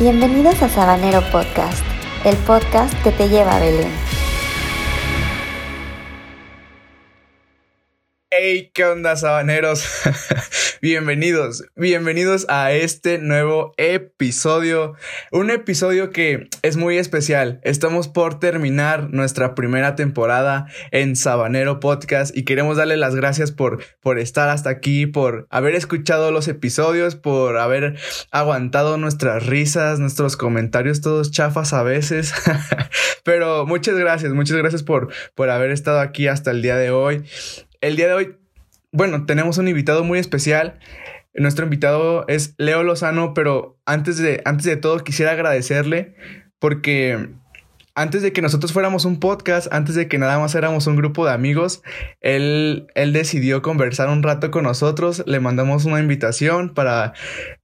Bienvenidos a Sabanero Podcast, el podcast que te lleva a Belén. Hey, ¿qué onda, sabaneros? bienvenidos, bienvenidos a este nuevo episodio. Un episodio que es muy especial. Estamos por terminar nuestra primera temporada en Sabanero Podcast y queremos darle las gracias por, por estar hasta aquí, por haber escuchado los episodios, por haber aguantado nuestras risas, nuestros comentarios todos chafas a veces. Pero muchas gracias, muchas gracias por, por haber estado aquí hasta el día de hoy. El día de hoy, bueno, tenemos un invitado muy especial. Nuestro invitado es Leo Lozano, pero antes de, antes de todo quisiera agradecerle porque antes de que nosotros fuéramos un podcast, antes de que nada más éramos un grupo de amigos, él, él decidió conversar un rato con nosotros. Le mandamos una invitación para,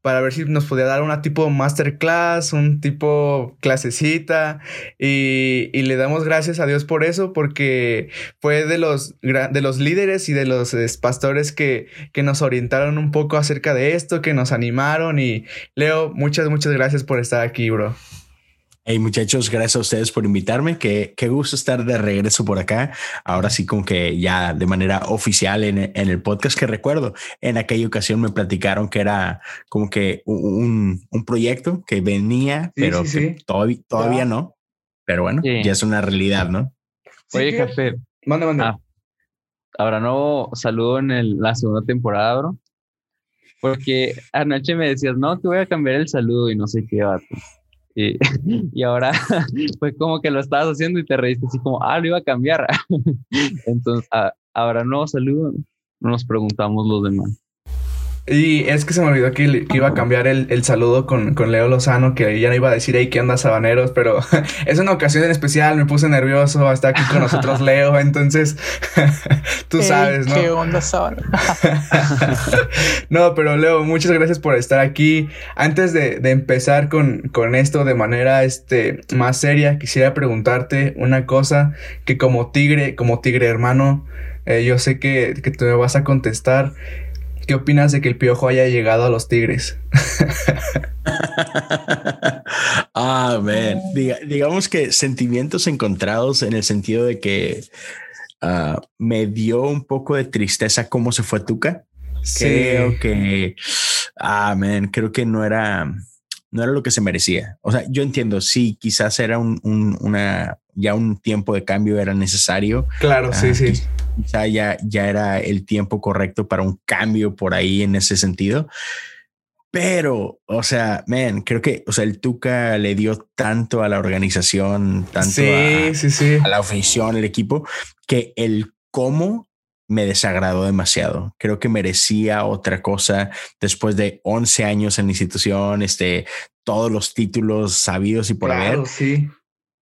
para ver si nos podía dar una tipo masterclass, un tipo clasecita. Y, y le damos gracias a Dios por eso, porque fue de los, de los líderes y de los pastores que, que nos orientaron un poco acerca de esto, que nos animaron. Y Leo, muchas, muchas gracias por estar aquí, bro. Hey muchachos, gracias a ustedes por invitarme. Qué, qué gusto estar de regreso por acá. Ahora sí, como que ya de manera oficial en, en, el podcast que recuerdo. En aquella ocasión me platicaron que era como que un, un proyecto que venía, sí, pero sí, que sí. todavía, todavía no. Pero bueno, ya es una realidad, ¿no? Oye, Café. Manda, manda. Ah, ahora no saludo en el, la segunda temporada, bro. Porque anoche me decías, no, que voy a cambiar el saludo y no sé qué, vato. Y, y, ahora fue como que lo estabas haciendo y te reíste así como, ah, lo iba a cambiar. Entonces, ahora no saludo, no nos preguntamos los demás. Y es que se me olvidó que, que iba a cambiar el, el saludo con, con, Leo Lozano, que ya no iba a decir, hey, ¿qué onda, sabaneros? Pero es una ocasión en especial, me puse nervioso, está aquí con nosotros Leo, entonces tú sabes, ¿no? ¿Qué onda, sabaneros? no, pero Leo, muchas gracias por estar aquí. Antes de, de empezar con, con, esto de manera este, más seria, quisiera preguntarte una cosa que como tigre, como tigre hermano, eh, yo sé que, que tú me vas a contestar. ¿Qué opinas de que el piojo haya llegado a los Tigres? ah, man. Diga, digamos que sentimientos encontrados en el sentido de que uh, me dio un poco de tristeza cómo se fue Tuca. Sí. Creo que, ah, man, creo que no era, no era lo que se merecía. O sea, yo entiendo, sí, quizás era un, un una, ya un tiempo de cambio era necesario. Claro, uh, sí, sí quizá ya, ya era el tiempo correcto para un cambio por ahí en ese sentido. Pero, o sea, man, creo que, o sea, el Tuca le dio tanto a la organización, tanto sí, a, sí, sí. a la afición, el equipo, que el cómo me desagradó demasiado. Creo que merecía otra cosa después de 11 años en la institución, este, todos los títulos sabidos y por claro, haber. Sí.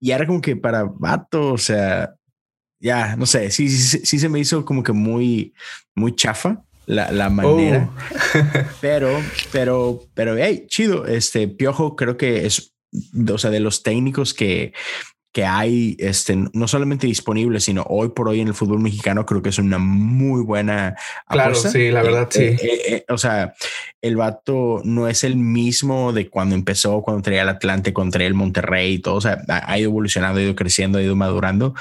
Y era como que para vato, o sea, ya, no sé, sí, sí, sí, se me hizo como que muy, muy chafa la, la manera. Oh. pero, pero, pero, hey, chido. Este Piojo creo que es, o sea, de los técnicos que, que hay, este, no solamente disponibles, sino hoy por hoy en el fútbol mexicano, creo que es una muy buena. Claro, apuesta. sí, la verdad, eh, sí. Eh, eh, o sea, el vato no es el mismo de cuando empezó, cuando traía el Atlante, contra el Monterrey y todo. O sea, ha ido evolucionando, ha ido creciendo, ha ido madurando.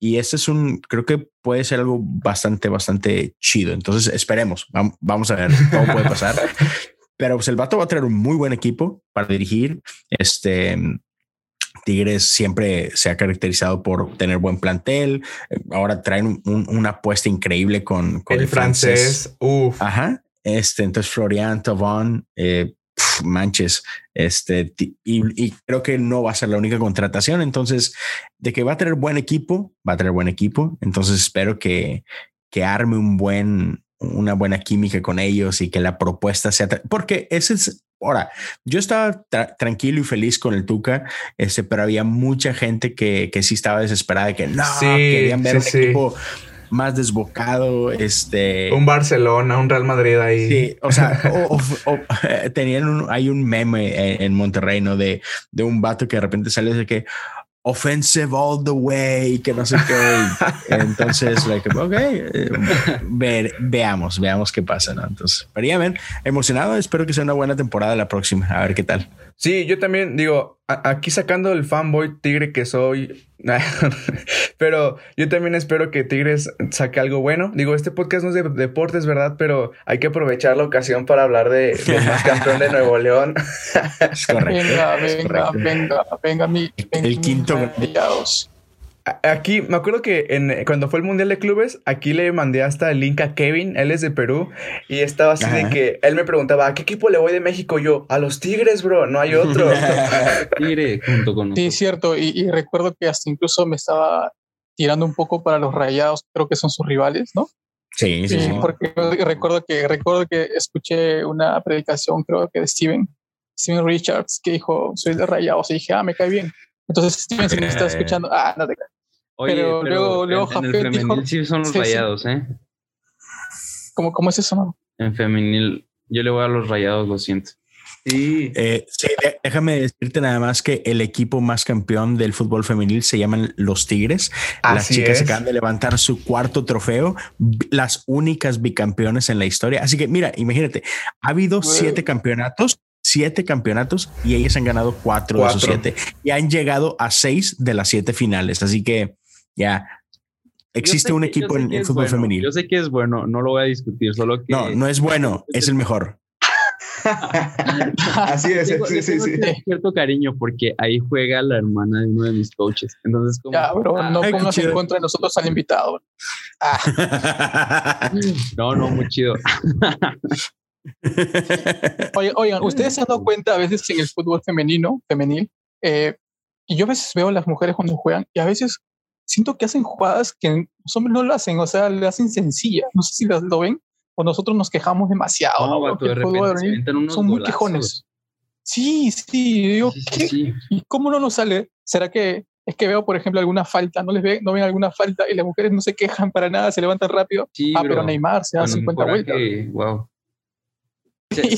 Y este es un, creo que puede ser algo bastante, bastante chido. Entonces esperemos, vamos a ver cómo puede pasar. Pero pues el vato va a traer un muy buen equipo para dirigir. Este Tigres siempre se ha caracterizado por tener buen plantel. Ahora traen un, un, una apuesta increíble con, con el, el, francés. francés. Uf. Ajá. Este, entonces Florian Tavon, eh, manches, este, y, y, creo que no va a ser la única contratación. Entonces, de que va a tener buen equipo, va a tener buen equipo. Entonces, espero que, que arme un buen, una buena química con ellos y que la propuesta sea, porque ese es, ahora, yo estaba tra tranquilo y feliz con el Tuca, este, pero había mucha gente que, que sí estaba desesperada, que no, sí, querían ver sí, un equipo más desbocado, este... Un Barcelona, un Real Madrid ahí. Sí, o sea, o, o, o, tenían un, hay un meme en, en Monterrey, ¿no? De, de un vato que de repente sale de que, offensive all the way, que no sé qué. Entonces, like, ok, eh, veamos, veamos qué pasa, ¿no? Entonces, pero ya ven, emocionado, espero que sea una buena temporada la próxima, a ver qué tal. Sí, yo también digo, aquí sacando el fanboy tigre que soy, pero yo también espero que Tigres saque algo bueno. Digo, este podcast no es de deportes, ¿verdad? Pero hay que aprovechar la ocasión para hablar de, más campeón de Nuevo León. Venga, venga, venga, venga, mi, el quinto Aquí, me acuerdo que en, cuando fue el Mundial de Clubes, aquí le mandé hasta el link a Kevin, él es de Perú, y estaba así de que él me preguntaba, ¿a qué equipo le voy de México? Yo, a los Tigres, bro, no hay otro. Tigre junto con Sí, cierto, y, recuerdo que hasta incluso me estaba tirando un poco para los rayados, creo que son sus rivales, ¿no? Sí, sí, sí. Porque recuerdo que, recuerdo que escuché una predicación, creo que de Steven, Steven Richards, que dijo, soy de rayados, y dije, ah, me cae bien. Entonces Steven, si me está escuchando, ah, no te cae. Oye, pero, luego, luego en, el femenil sí son los rayados, ¿eh? ¿Cómo, ¿Cómo es eso, no? En femenil, yo le voy a los rayados, lo siento. Sí. Eh, sí, déjame decirte nada más que el equipo más campeón del fútbol femenil se llaman los Tigres. las chicas acaban de levantar su cuarto trofeo, las únicas bicampeones en la historia. Así que mira, imagínate, ha habido siete campeonatos siete campeonatos y ellas han ganado cuatro, de esos siete y han llegado a seis de las siete finales. Así que ya existe un equipo en el fútbol femenino. Yo sé que es bueno, no lo voy a discutir, solo que. No, no es bueno, es el mejor. Así es, sí, sí, sí. cierto cariño porque ahí juega la hermana de uno de mis coaches. Entonces, como, ya, bro, no pongas en contra de nosotros al invitado. Ah. no, no, muy chido. oigan, oigan, ustedes se han dado cuenta a veces en el fútbol femenino, femenil, eh, y yo a veces veo a las mujeres cuando juegan y a veces siento que hacen jugadas que los hombres no lo hacen, o sea, le hacen sencilla. No sé si las, lo ven o nosotros nos quejamos demasiado. No, son muy quejones. Sí, sí, digo, ¿y cómo no nos sale? ¿Será que es que veo, por ejemplo, alguna falta, no les ve, no ven alguna falta y las mujeres no se quejan para nada, se levantan rápido. ah, pero Neymar se da 50 vueltas. wow.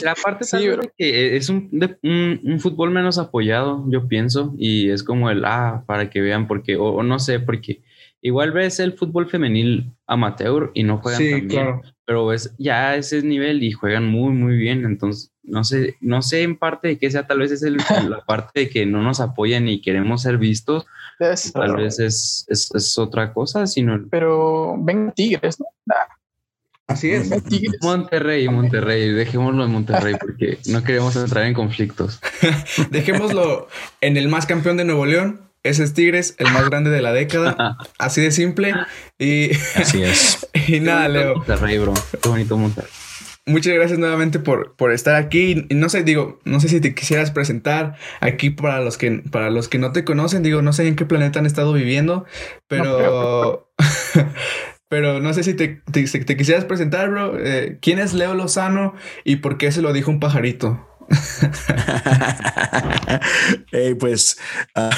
La parte sí, de que es un, un, fútbol menos apoyado, yo pienso, y es como el, ah, para que vean, porque, o, no sé, porque igual ves el fútbol femenil amateur y no juegan tan bien, pero ves ya ese nivel y juegan muy, muy bien, entonces, no sé, no sé en parte de qué sea, tal vez es el, la parte de que no nos apoyan y queremos ser vistos, tal vez es, es, es, otra cosa, sino... Pero ven Tigres, ¿no? Así es. Monterrey, Monterrey, dejémoslo en Monterrey porque no queremos entrar en conflictos. Dejémoslo en el más campeón de Nuevo León. Ese es Tigres, el más grande de la década. Así de simple. Y así es. y nada, Leo. Monterrey, bro. Qué bonito Monterrey. Muchas gracias nuevamente por, por estar aquí. Y no sé, digo, no sé si te quisieras presentar aquí para los que para los que no te conocen. Digo, no sé en qué planeta han estado viviendo, pero Pero no sé si te, te, quisieras presentar, bro. Eh, ¿Quién es Leo Lozano y por qué se lo dijo un pajarito? pues ah,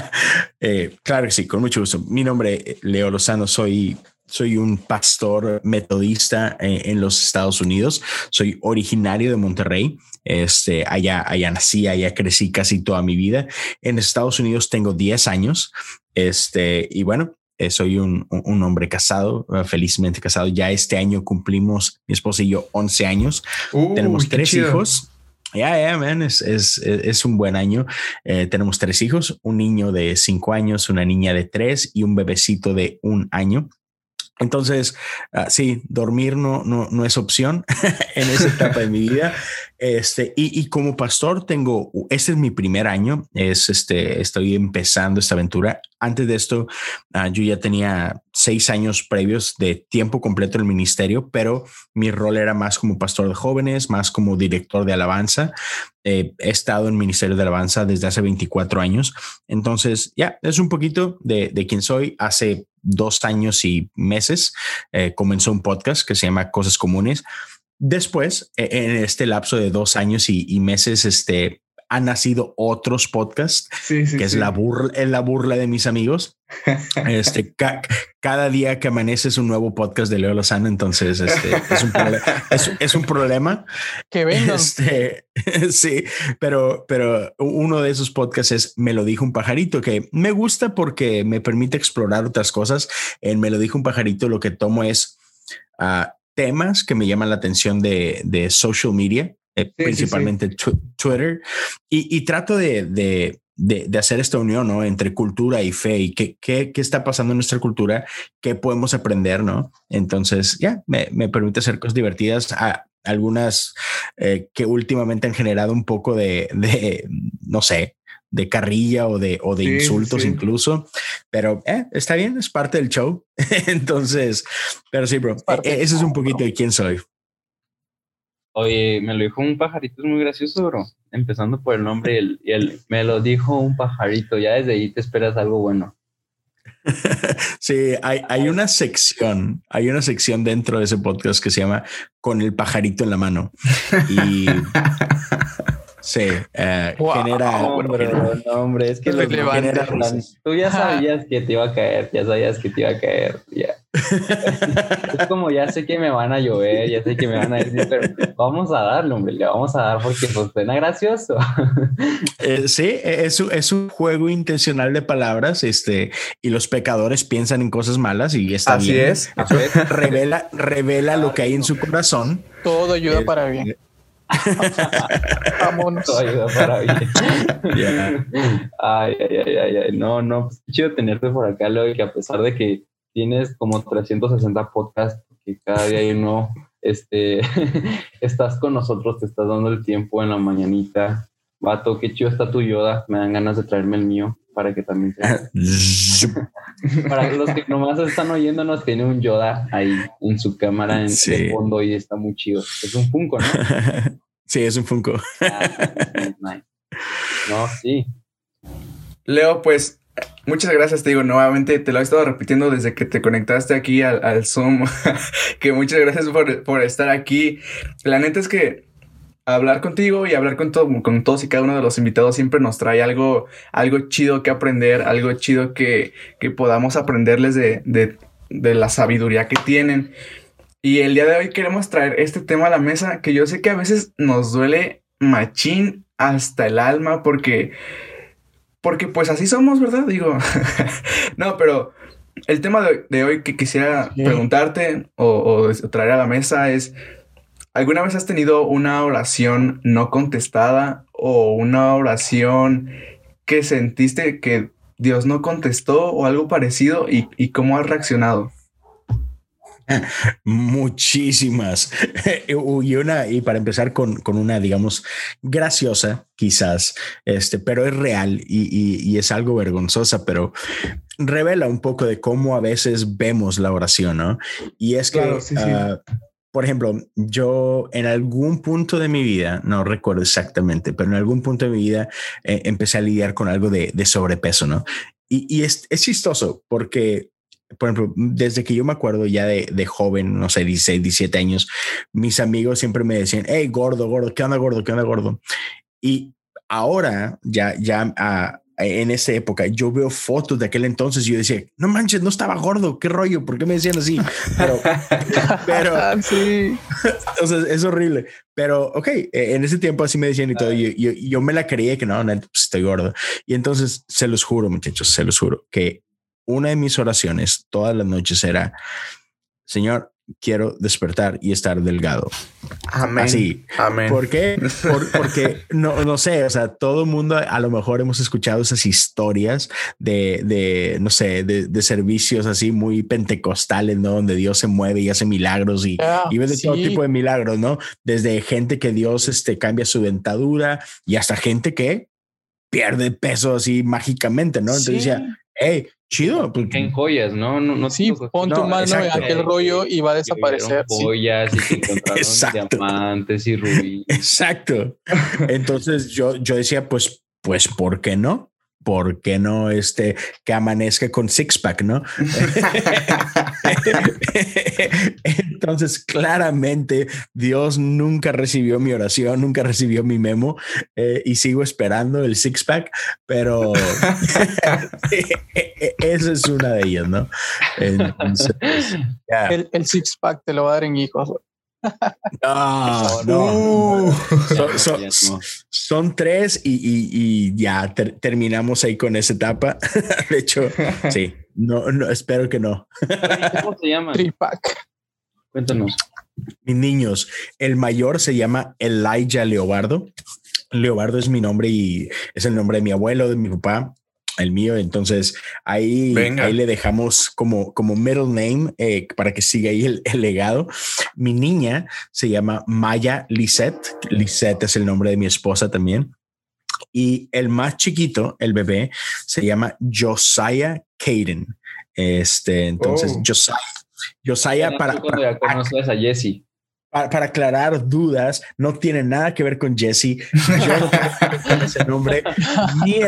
eh, claro que sí, con mucho gusto. Mi nombre es Leo Lozano, soy, soy un pastor metodista en, en, los Estados Unidos. Soy originario de Monterrey. Este, allá, allá nací, allá crecí casi toda mi vida. En Estados Unidos tengo 10 años. Este, y bueno, eh, soy un, un, hombre casado, eh, felizmente casado. Ya este año cumplimos, mi esposa y yo, 11 años. tenemos tres hijos. Ya, ya, man, es, es, es, un buen año. Eh, tenemos tres hijos, un niño de cinco años, una niña de tres y un bebecito de un año. Entonces, uh, sí, dormir no, no, no es opción en esa etapa de mi vida. Este, y, como pastor tengo, este es mi primer año, es este, estoy empezando esta aventura. Antes de esto, uh, yo ya tenía seis años previos de tiempo completo en el ministerio, pero mi rol era más como pastor de jóvenes, más como director de alabanza. Eh, he estado en ministerio de alabanza desde hace 24 años. Entonces, ya, es un poquito de, de quién soy. Hace dos años y meses eh, comenzó un podcast que se llama Cosas Comunes. Después, e, en este lapso de dos años y, meses, este, han nacido otros podcasts, Sí, sí, que es sí. la burla, es la burla de mis amigos. Este, ca- cada día que amanece es un nuevo podcast de Leo Lozano, entonces este, es, un es- es un problema. Que vengan. Este, sí, pero, pero uno de esos podcasts es Me lo dijo un pajarito, que me gusta porque me permite explorar otras cosas. En Me lo dijo un pajarito lo que tomo es ah, temas que me llaman la atención de, de social media, eh, sí, principalmente tu- Twitter, y, y trato de, de, de- hacer esta unión ¿no? entre cultura y fe y qué, qué, qué está pasando en nuestra cultura, qué podemos aprender, ¿no? Entonces, ya, me, me permite hacer cosas divertidas. a algunas eh, que últimamente han generado un poco de, de, no sé, de carrilla o de, o de Sí, insultos sí. incluso, pero eh, está bien, es parte del show. Entonces, pero sí, bro, eh, del ese es un poquito bro. de quién soy. Oye, me lo dijo un pajarito, es muy gracioso, bro. Empezando por el nombre y el, y el- me lo dijo un pajarito. Ya desde ahí te esperas algo bueno. Sí, hay, hay una sección, hay una sección dentro de ese podcast que se llama Con el pajarito en la mano. Y sí, eh, Wow. genera, Hombre, genera- no, hombre, es que los están- tú ya sabías que te iba a caer, ya sabías que te iba a caer. Ya. Es como ya sé que me van a llover, ya sé que me van a decir, pero vamos a darle, hombre, le vamos a dar porque pues suena gracioso. Eh, sí, es, un- es un juego intencional de palabras, este, y los pecadores piensan en cosas malas y está Así bien. es. Revela, revela lo que hay en su corazón. Todo ayuda Eh, para bien. Vámonos. Ayuda para bien. Ay, ay, ay, ay, ay. No, no, pues chido tenerte por acá, Leo, que a pesar de que tienes como 360 podcasts, que cada día hay uno, este, estás con nosotros, te estás dando el tiempo en la mañanita. Vato, qué chido está tu Yoda. Me dan ganas de traerme el mío para que también sea. Para los que nomás están oyéndonos, tiene un Yoda ahí en su cámara en Sí. el fondo y está muy chido. Es un Funko, ¿no? Sí, es un Funko. Ah. No, sí. Leo, pues muchas gracias, te digo nuevamente, te lo he estado repitiendo desde que te conectaste aquí al, al Zoom, que muchas gracias por, por estar aquí. La neta es que hablar contigo y hablar con, todo, con todos y cada uno de los invitados siempre nos trae algo, algo chido que aprender, algo chido que, que podamos aprenderles de, de, de la sabiduría que tienen. Y el día de hoy queremos traer este tema a la mesa que yo sé que a veces nos duele machín hasta el alma porque porque pues así somos, ¿verdad? Digo, no, pero el tema de, de hoy que quisiera Sí. preguntarte o, o traer a la mesa es, ¿alguna vez has tenido una oración no contestada o una oración que sentiste que Dios no contestó o algo parecido y, y cómo has reaccionado? Muchísimas. y una, y para empezar con, con una, digamos, graciosa, quizás, este, pero es real y, y- y es algo vergonzosa, pero revela un poco de cómo a veces vemos la oración, ¿no? Y es que, Claro, sí, sí. ah, por ejemplo, yo en algún punto de mi vida, no recuerdo exactamente, pero en algún punto de mi vida eh, empecé a lidiar con algo de, de sobrepeso, ¿no? Y, y es, es chistoso porque por ejemplo, desde que yo me acuerdo ya de, de joven, no sé, 16, 17 años, mis amigos siempre me decían, hey, gordo, gordo, ¿qué onda, gordo? ¿Qué onda, gordo? Y ahora, ya, ya ah, en esa época, yo veo fotos de aquel entonces y yo decía, no manches, no estaba gordo, qué rollo, ¿por qué me decían así? Pero, pero, Ah, sí. o sea, es horrible. Pero, ok, eh, en ese tiempo así me decían y todo. Yo, yo, yo me la creía que no, no, pues estoy gordo. Y entonces se los juro, muchachos, se los juro que una de mis oraciones todas las noches era: Señor, quiero despertar y estar delgado. Amén. Así. Amén. ¿Por qué? Por- porque no, no sé, o sea, todo el mundo a lo mejor hemos escuchado esas historias de, de no sé, de, de servicios así muy pentecostales, ¿no? Donde Dios se mueve y hace milagros y, Ah, y ves de todo tipo de milagros, ¿no? Desde gente que Dios este, cambia su dentadura y hasta gente que pierde peso así mágicamente, ¿no? Entonces Sí. decía, hey, chido, pues, en joyas, ¿no? No, no Sí, te- pon tu No, mano exacto. en aquel rollo y va a que desaparecer. vieron sí. Joyas y que encontraron Exacto. diamantes y rubíes. Exacto. Entonces yo, yo decía, pues, pues, ¿por qué no? ¿Por qué no este que amanezca con six pack, no? Entonces, claramente, Dios nunca recibió mi oración, nunca recibió mi memo eh, y sigo esperando el six pack, pero esa es una de ellas, ¿no? Entonces, el, el, six pack te lo va a dar en hijos. No, no. son, tres y, ya terminamos ahí con esa etapa. De hecho, sí, no, no, espero que no. ¿Cómo se llama? Tripack. Cuéntanos. Mis niños, el mayor se llama Elijah Leobardo. Leobardo es mi nombre y es el nombre de mi abuelo, de mi papá el mío. Entonces ahí, ahí le dejamos como, como middle name eh, para que siga ahí el, legado. Mi niña se llama Maya Lisette. Lisette es el nombre de mi esposa también. Y el más chiquito, el bebé, se llama Josiah Caden. Este, entonces, oh. Josiah. Josiah para, para, a Jesse para, aclarar dudas, no tiene nada que ver con Jesse. Yo no ese nombre. Mi,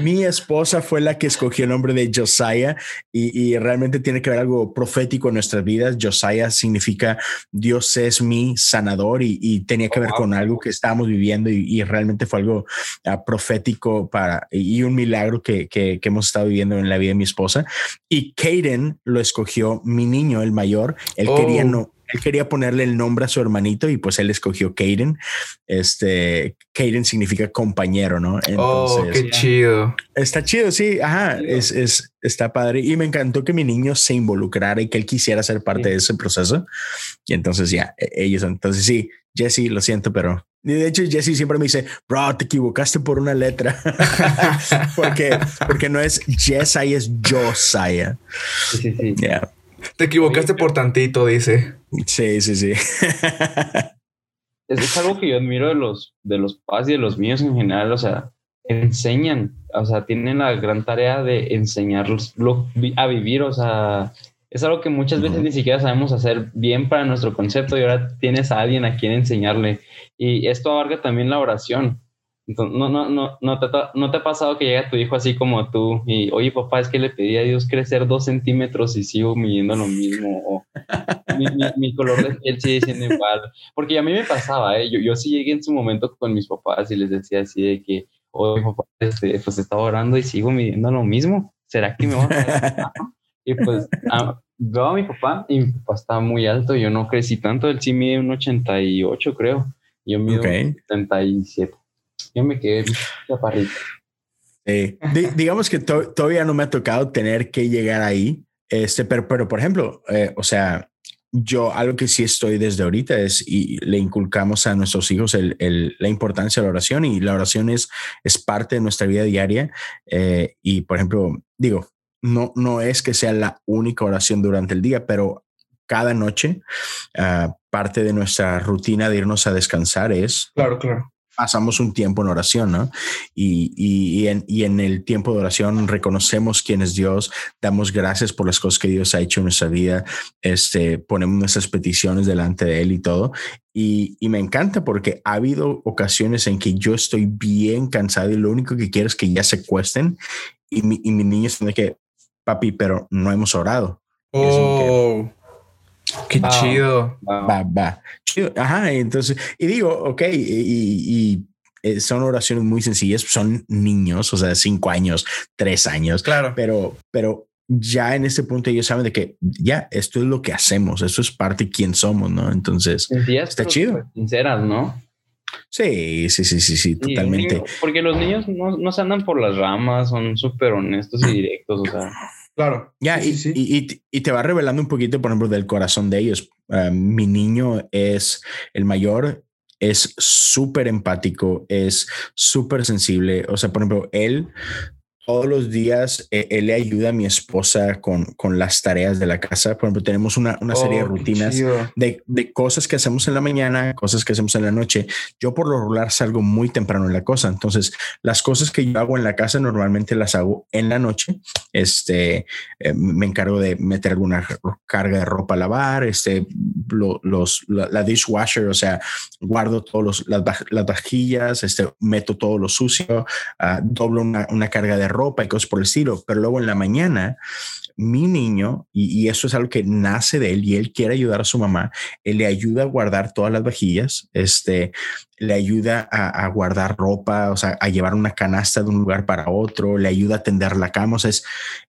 mi, esposa fue la que escogió el nombre de Josiah y, realmente tiene que ver algo profético en nuestras vidas. Josiah significa Dios es mi sanador y, tenía que ver con algo que estábamos viviendo y, realmente fue algo ah, profético para y un milagro que, que, hemos estado viviendo en la vida de mi esposa. Y Kaden lo escogió mi niño, el mayor. Él quería oh. no él quería ponerle el nombre a su hermanito y pues él escogió Kaden. Este, Kaden significa compañero, ¿no? oh, qué chido. Está chido, sí, ajá, es, es, está padre. Y me encantó que mi niño se involucrara y que él quisiera ser parte de ese proceso. Y entonces ya, e, ellos, entonces sí, Jesse, lo siento, pero de hecho, Jesse siempre me dice, bro, te equivocaste por una letra. porque, porque no es Jesiah, es Josiah. Sí, sí, sí. Yeah. Te equivocaste por tantito, dice. Sí, sí, sí. es, algo que yo admiro de los, de los papás y de los míos en general. O sea, enseñan, o sea, tienen la gran tarea de enseñarlos a vivir. O sea, es algo que muchas veces ni siquiera sabemos hacer bien para nuestro concepto y ahora tienes a alguien a quien enseñarle. Y esto abarca también la oración no, no, no, no, te, no te ha pasado que llega tu hijo así como tú y, oye, papá, es que le pedí a Dios crecer dos centímetros y sigo midiendo lo mismo. O mi, color de piel sigue siendo igual. Porque a mí me pasaba, ¿eh? yo, yo sí llegué en su momento con mis papás y les decía así de que, oye, papá, este, pues estaba orando y sigo midiendo lo mismo. ¿Será que me va a Y pues ah, veo a mi papá y mi papá está muy alto. Yo no crecí tanto. Él sí mide un 88, creo. Yo mido un 77 yo me quedé chaparrito. digamos que todavía no me ha tocado tener que llegar ahí, este, pero, pero por ejemplo, eh, o sea, yo algo que sí estoy desde ahorita es y le inculcamos a nuestros hijos el, el, la importancia de la oración y la oración es, es parte de nuestra vida diaria. Eh, y por ejemplo, digo, no, no es que sea la única oración durante el día, pero cada noche, uh, parte de nuestra rutina de irnos a descansar es claro, claro pasamos un tiempo en oración, ¿no? Y, y, en, y, en, el tiempo de oración reconocemos quién es Dios, damos gracias por las cosas que Dios ha hecho en nuestra vida, este, ponemos nuestras peticiones delante de Él y todo. Y, me encanta porque ha habido ocasiones en que yo estoy bien cansado y lo único que quiero es que ya se cuesten y mi, y mi niño es de que, papi, pero no hemos orado. Oh. Qué chido. Va, va. Chido. Ajá. Entonces, y digo, ok, y, eh, son oraciones muy sencillas, son niños, o sea, cinco años, tres años. Claro. Pero, pero ya en este punto ellos saben de que ya esto es lo que hacemos, eso es parte de quién somos, ¿no? Entonces, está chido. Sinceras, ¿no? Sí, sí, sí, sí, sí, totalmente. porque los niños no, no se andan por las ramas, son súper honestos y directos, o sea. Claro. Ya, y, Y, te va revelando un poquito, por ejemplo, del corazón de ellos. Ah, mi niño es el mayor, es súper empático, es súper sensible. O sea, por ejemplo, él todos los días eh, él le ayuda a mi esposa con, con, las tareas de la casa. Por ejemplo, tenemos una, una serie de oh, rutinas de, de, cosas que hacemos en la mañana, cosas que hacemos en la noche. Yo por lo regular salgo muy temprano en la cosa. Entonces, las cosas que yo hago en la casa normalmente las hago en la noche. Este, eh, me encargo de meter alguna carga de ropa a lavar, este, los, la, dishwasher, o sea, guardo todas las, las, vajillas, este, meto todo lo sucio, uh, doblo una, una, carga de ropa y cosas por el estilo, pero luego en la mañana mi niño, y, eso es algo que nace de él y él quiere ayudar a su mamá, él le ayuda a guardar todas las vajillas, este, le ayuda a, guardar ropa, o sea, a llevar una canasta de un lugar para otro, le ayuda a tender la cama, o sea, es,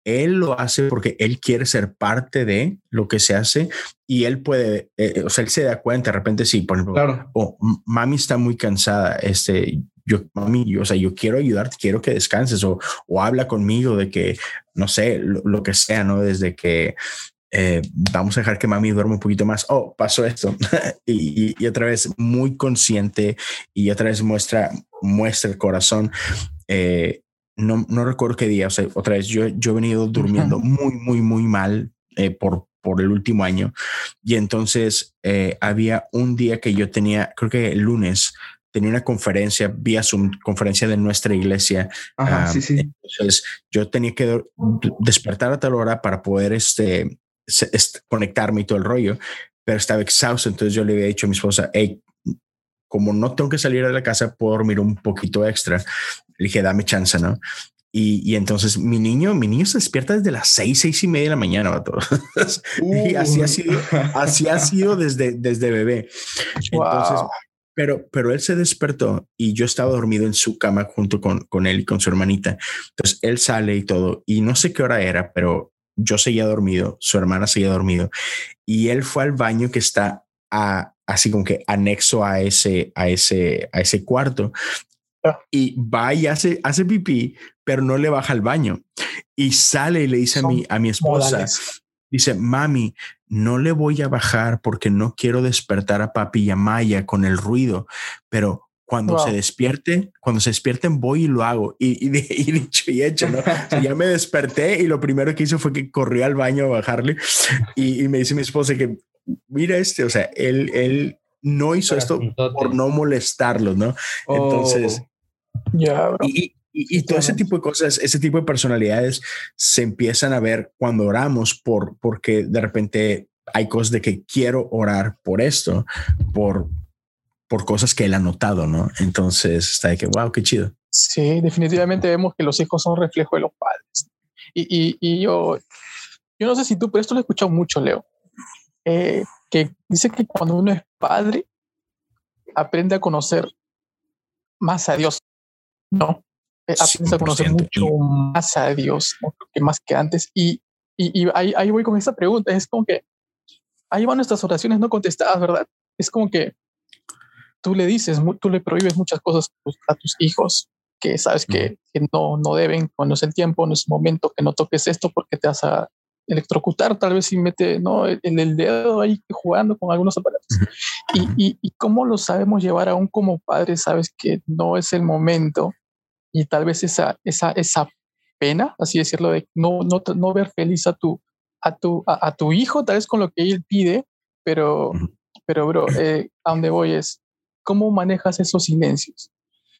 él lo hace porque él quiere ser parte de lo que se hace y él puede, eh, o sea, él se da cuenta de repente, sí, por ejemplo, claro. oh, mami está muy cansada, este, yo, mami, yo, o sea, yo quiero ayudarte, quiero que descanses o, o habla conmigo de que, no sé, lo, que sea, ¿no? Desde que eh, vamos a dejar que mami duerma un poquito más. Oh, pasó esto. y, y, otra vez muy consciente y otra vez muestra, muestra el corazón. Eh, no, no recuerdo qué día, o sea, otra vez yo, yo he venido durmiendo muy, muy, muy mal eh, por, por el último año. Y entonces había un día que yo tenía, creo que el lunes, tenía una conferencia vía Zoom, conferencia de nuestra iglesia. Ajá, sí, sí. Entonces yo tenía que despertar a tal hora para poder este, conectarme y todo el rollo, pero estaba exhausto. Entonces yo le había dicho a mi esposa, hey, como no tengo que salir de la casa, puedo dormir un poquito extra. Le dije, dame chance, ¿no? Y, y, entonces mi niño, mi niño se despierta desde las seis, seis y media de la mañana. y así ha sido, así ha sido desde, desde bebé. Entonces pero, pero él se despertó y yo estaba dormido en su cama junto con, con él y con su hermanita. Entonces él sale y todo, y no sé qué hora era, pero yo seguía dormido, su hermana seguía dormido, y él fue al baño que está a, así como que anexo a ese, a ese, a ese cuarto. Ah. Y va y hace, hace pipí, pero no le baja al baño. Y sale y le dice a mi, a mi esposa, dice, mami, no le voy a bajar porque no quiero despertar a papi y a Maya con el ruido, pero cuando se despierte, cuando se despierten voy y lo hago. Y, dicho y hecho, ¿no? ya me desperté y lo primero que hizo fue que corrió al baño a bajarle y, me dice mi esposa que, mira este, o sea, él, él no hizo esto por no molestarlo, ¿no? Entonces, oh. ya, y, y, todo ese tipo de cosas, ese tipo de personalidades se empiezan a ver cuando oramos por, porque de repente hay cosas de que quiero orar por esto, por, por cosas que él ha notado, ¿no? Entonces está de que, wow, qué chido. Sí, definitivamente vemos que los hijos son reflejo de los padres. Y, y, yo, yo no sé si tú, pero esto lo he escuchado mucho, Leo, eh, que dice que cuando uno es padre, aprende a conocer más a Dios, ¿no? Eh, a conocer mucho más a Dios que más que antes. Y, y, ahí, ahí, voy con esta pregunta. Es como que ahí van nuestras oraciones no contestadas, ¿verdad? Es como que tú le dices, tú le prohíbes muchas cosas a tus hijos que sabes que, que, no, no deben, cuando es el tiempo, no es el momento, que no toques esto porque te vas a electrocutar, tal vez si mete ¿no? en el dedo ahí jugando con algunos aparatos. Y, y, y, cómo lo sabemos llevar aún como padres, sabes que no es el momento y tal vez esa, esa, esa pena, así decirlo, de no, no, no ver feliz a tu, a, tu, a, tu hijo, tal vez con lo que él pide, pero, pero bro, eh, a donde voy es, ¿cómo manejas esos silencios?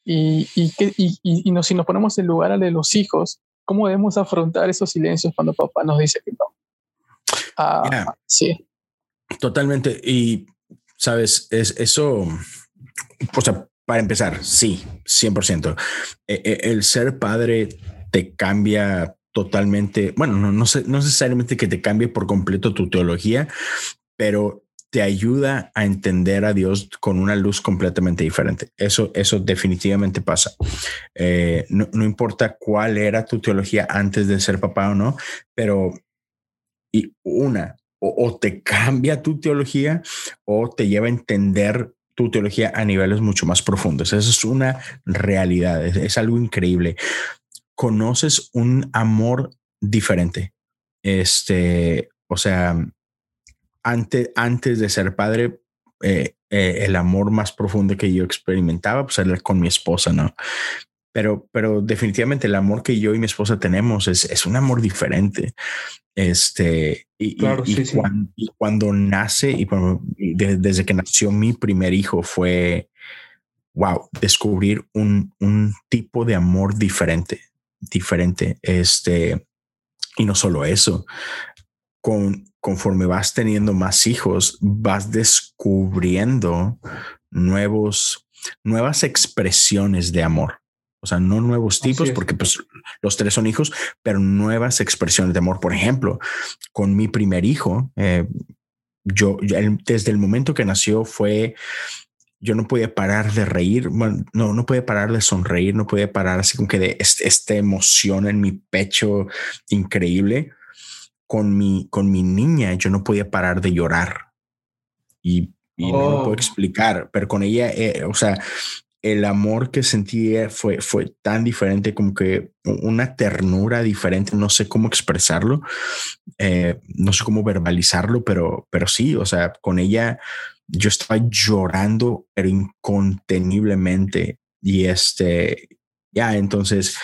Y, y, y, y, nos, si nos ponemos en lugar de los hijos, ¿cómo debemos afrontar esos silencios cuando papá nos dice que no? Ah, sí. Totalmente. Y, sabes, es eso, o sea, para empezar, sí, 100%. E, e, el ser padre te cambia totalmente, bueno, no, no, no necesariamente que te cambie por completo tu teología, pero te ayuda a entender a Dios con una luz completamente diferente. Eso, eso definitivamente pasa. Eh, no, importa cuál era tu teología antes de ser papá o no, pero y una, o te cambia tu teología o te lleva a entender tu teología a niveles mucho más profundos. Esa es una realidad, es, algo increíble. Conoces un amor diferente. Este, o sea, antes, antes de ser padre, eh, eh, el amor más profundo que yo experimentaba, pues era con mi esposa, ¿no? Pero, pero definitivamente el amor que yo y mi esposa tenemos es, es un amor diferente. Este, y, Cuando, nace, y, desde que nació mi primer hijo, fue wow, descubrir un, un tipo de amor diferente, diferente. Este, y no solo eso, con, conforme vas teniendo más hijos, vas descubriendo nuevos, nuevas expresiones de amor. O sea, no nuevos tipos, porque pues los tres son hijos, pero nuevas expresiones de amor. Por ejemplo, con mi primer hijo, eh, yo, desde el momento que nació fue, yo no podía parar de reír, no, no podía parar de sonreír, no podía parar así como que de esta emoción en mi pecho increíble. Con mi, con mi niña, yo no podía parar de llorar y, no lo puedo oh. explicar, pero con ella, eh, o sea, el amor que sentía fue, fue tan diferente, como que una ternura diferente, no sé cómo expresarlo, eh, no sé cómo verbalizarlo, pero, pero sí, o sea, con ella yo estaba llorando, pero inconteniblemente. Y este, ya, entonces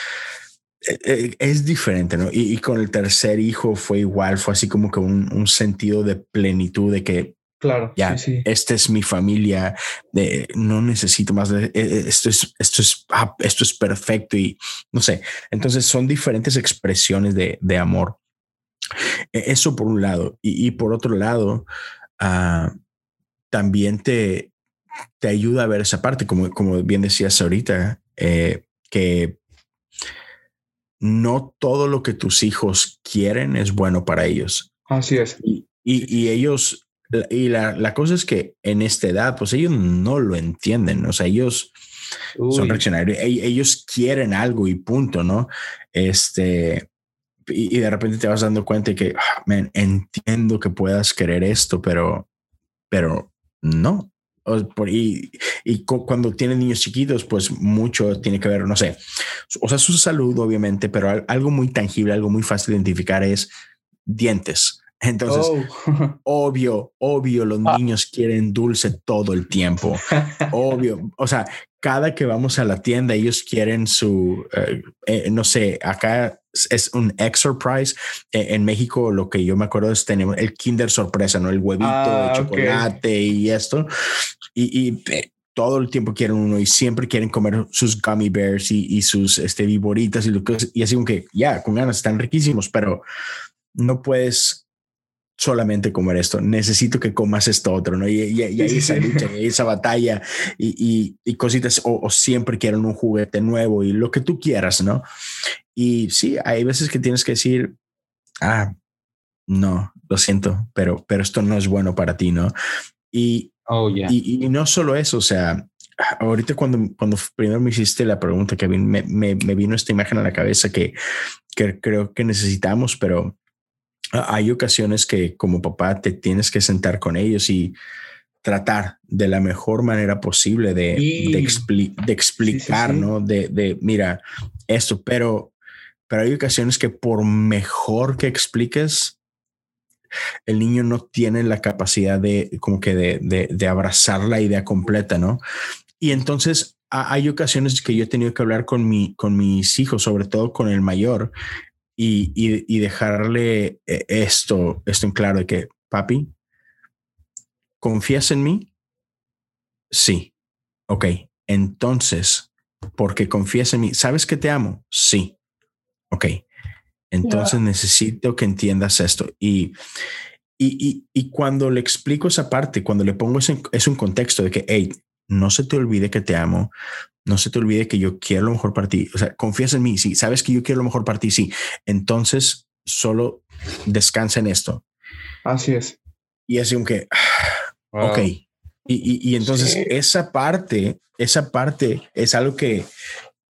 eh, eh, es diferente, ¿no? Y, con el tercer hijo fue igual, fue así como que un sentido de plenitud, de que Claro. Ya, esta es mi familia. De, no necesito más. De, eh, eh, esto es, esto es, ah, esto es perfecto y no sé. Entonces son diferentes expresiones de, de amor. E, eso por un lado. Y, por otro lado, uh, también te, te ayuda a ver esa parte, como, como bien decías ahorita, eh, que no todo lo que tus hijos quieren es bueno para ellos. Así es. Y, y, y ellos y la, la, cosa es que en esta edad, pues ellos no lo entienden, o sea, ellos son reaccionarios, ellos quieren algo y punto, ¿no? Este, y, de repente te vas dando cuenta que, ah, entiendo que puedas querer esto, pero, pero no. por, y, y cuando tienen niños chiquitos, pues mucho tiene que ver, no sé, o sea, su salud, obviamente, pero algo muy tangible, algo muy fácil de identificar es dientes entonces, oh. obvio, obvio, los ah. niños quieren dulce todo el tiempo. obvio. O sea, cada que vamos a la tienda, ellos quieren su, eh, eh, no sé, acá es un extra prize. Eh, en México, lo que yo me acuerdo es tener el Kinder sorpresa, ¿no? El huevito de ah, chocolate y esto. Y, todo el tiempo quieren uno y siempre quieren comer sus gummy bears y, sus este, viboritas y, lo que, y así como que ya, con ganas, están riquísimos, pero no puedes solamente comer esto, necesito que comas esto otro, ¿no? Y, y, y esa lucha, y esa batalla y, y cositas, o, siempre quieren un juguete nuevo y lo que tú quieras, ¿no? Y sí, hay veces que tienes que decir, ah, no, lo siento, pero, pero esto no es bueno para ti, ¿no? Y, oh, y, no solo eso, o sea, ahorita cuando, cuando primero me hiciste la pregunta, que me, me, me vino esta imagen a la cabeza que, que creo que necesitamos, pero hay ocasiones que como papá te tienes que sentar con ellos y tratar de la mejor manera posible de, de, explicar, ¿no? De, de, mira, esto, pero, pero hay ocasiones que por mejor que expliques, el niño no tiene la capacidad de como que de, de abrazar la idea completa, ¿no? Y entonces hay ocasiones que yo he tenido que hablar con, mi, con mis hijos, sobre todo con el mayor, y, dejarle eh, esto, esto en claro de que, papi, ¿confías en mí? Sí. Ok. Entonces, porque confías en mí, ¿sabes que te amo? Sí. Ok. Entonces necesito que entiendas esto. Y, y, y, cuando le explico esa parte, cuando le pongo ese, es un contexto de que, hey, no se te olvide que te amo, no se te olvide que yo quiero lo mejor para ti. O sea, confías en mí. Sí, sabes que yo quiero lo mejor para ti. Sí. Entonces solo descansa en esto. Así es. Y así aunque, ok. Y, y, entonces esa parte, esa parte es algo que,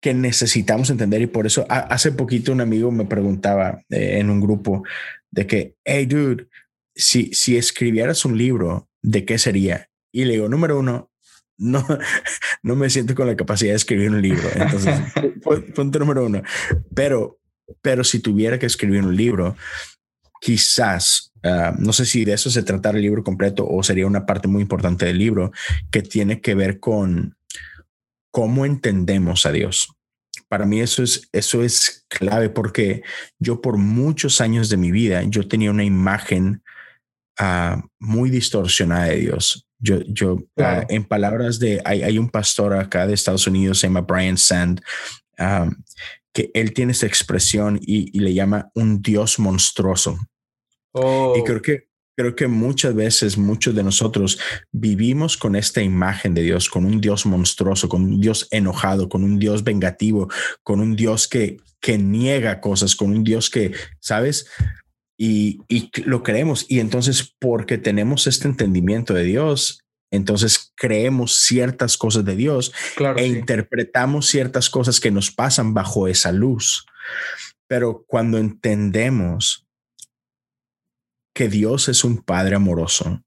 que necesitamos entender. Y por eso hace poquito un amigo me preguntaba eh, en un grupo de que, hey, dude, si, si escribieras un libro, ¿de qué sería? Y le digo, número uno, no, no me siento con la capacidad de escribir un libro. Entonces, punto número uno. Pero, pero si tuviera que escribir un libro, quizás, ah, no sé si de eso se tratara el libro completo o sería una parte muy importante del libro que tiene que ver con cómo entendemos a Dios. Para mí eso es, eso es clave porque yo por muchos años de mi vida, yo tenía una imagen ah, muy distorsionada de Dios. Yo, yo ah, en palabras de, hay, hay, un pastor acá de Estados Unidos, se llama Brian Sand, que él tiene esta expresión y, le llama un Dios monstruoso. Oh. Y creo que creo que muchas veces muchos de nosotros vivimos con esta imagen de Dios, con un Dios monstruoso, con un Dios enojado, con un Dios vengativo, con un Dios que, que niega cosas, con un Dios que, ¿sabes? Y, y lo creemos. Y entonces, porque tenemos este entendimiento de Dios, entonces creemos ciertas cosas de Dios claro, e sí. interpretamos ciertas cosas que nos pasan bajo esa luz. Pero cuando entendemos que Dios es un Padre amoroso,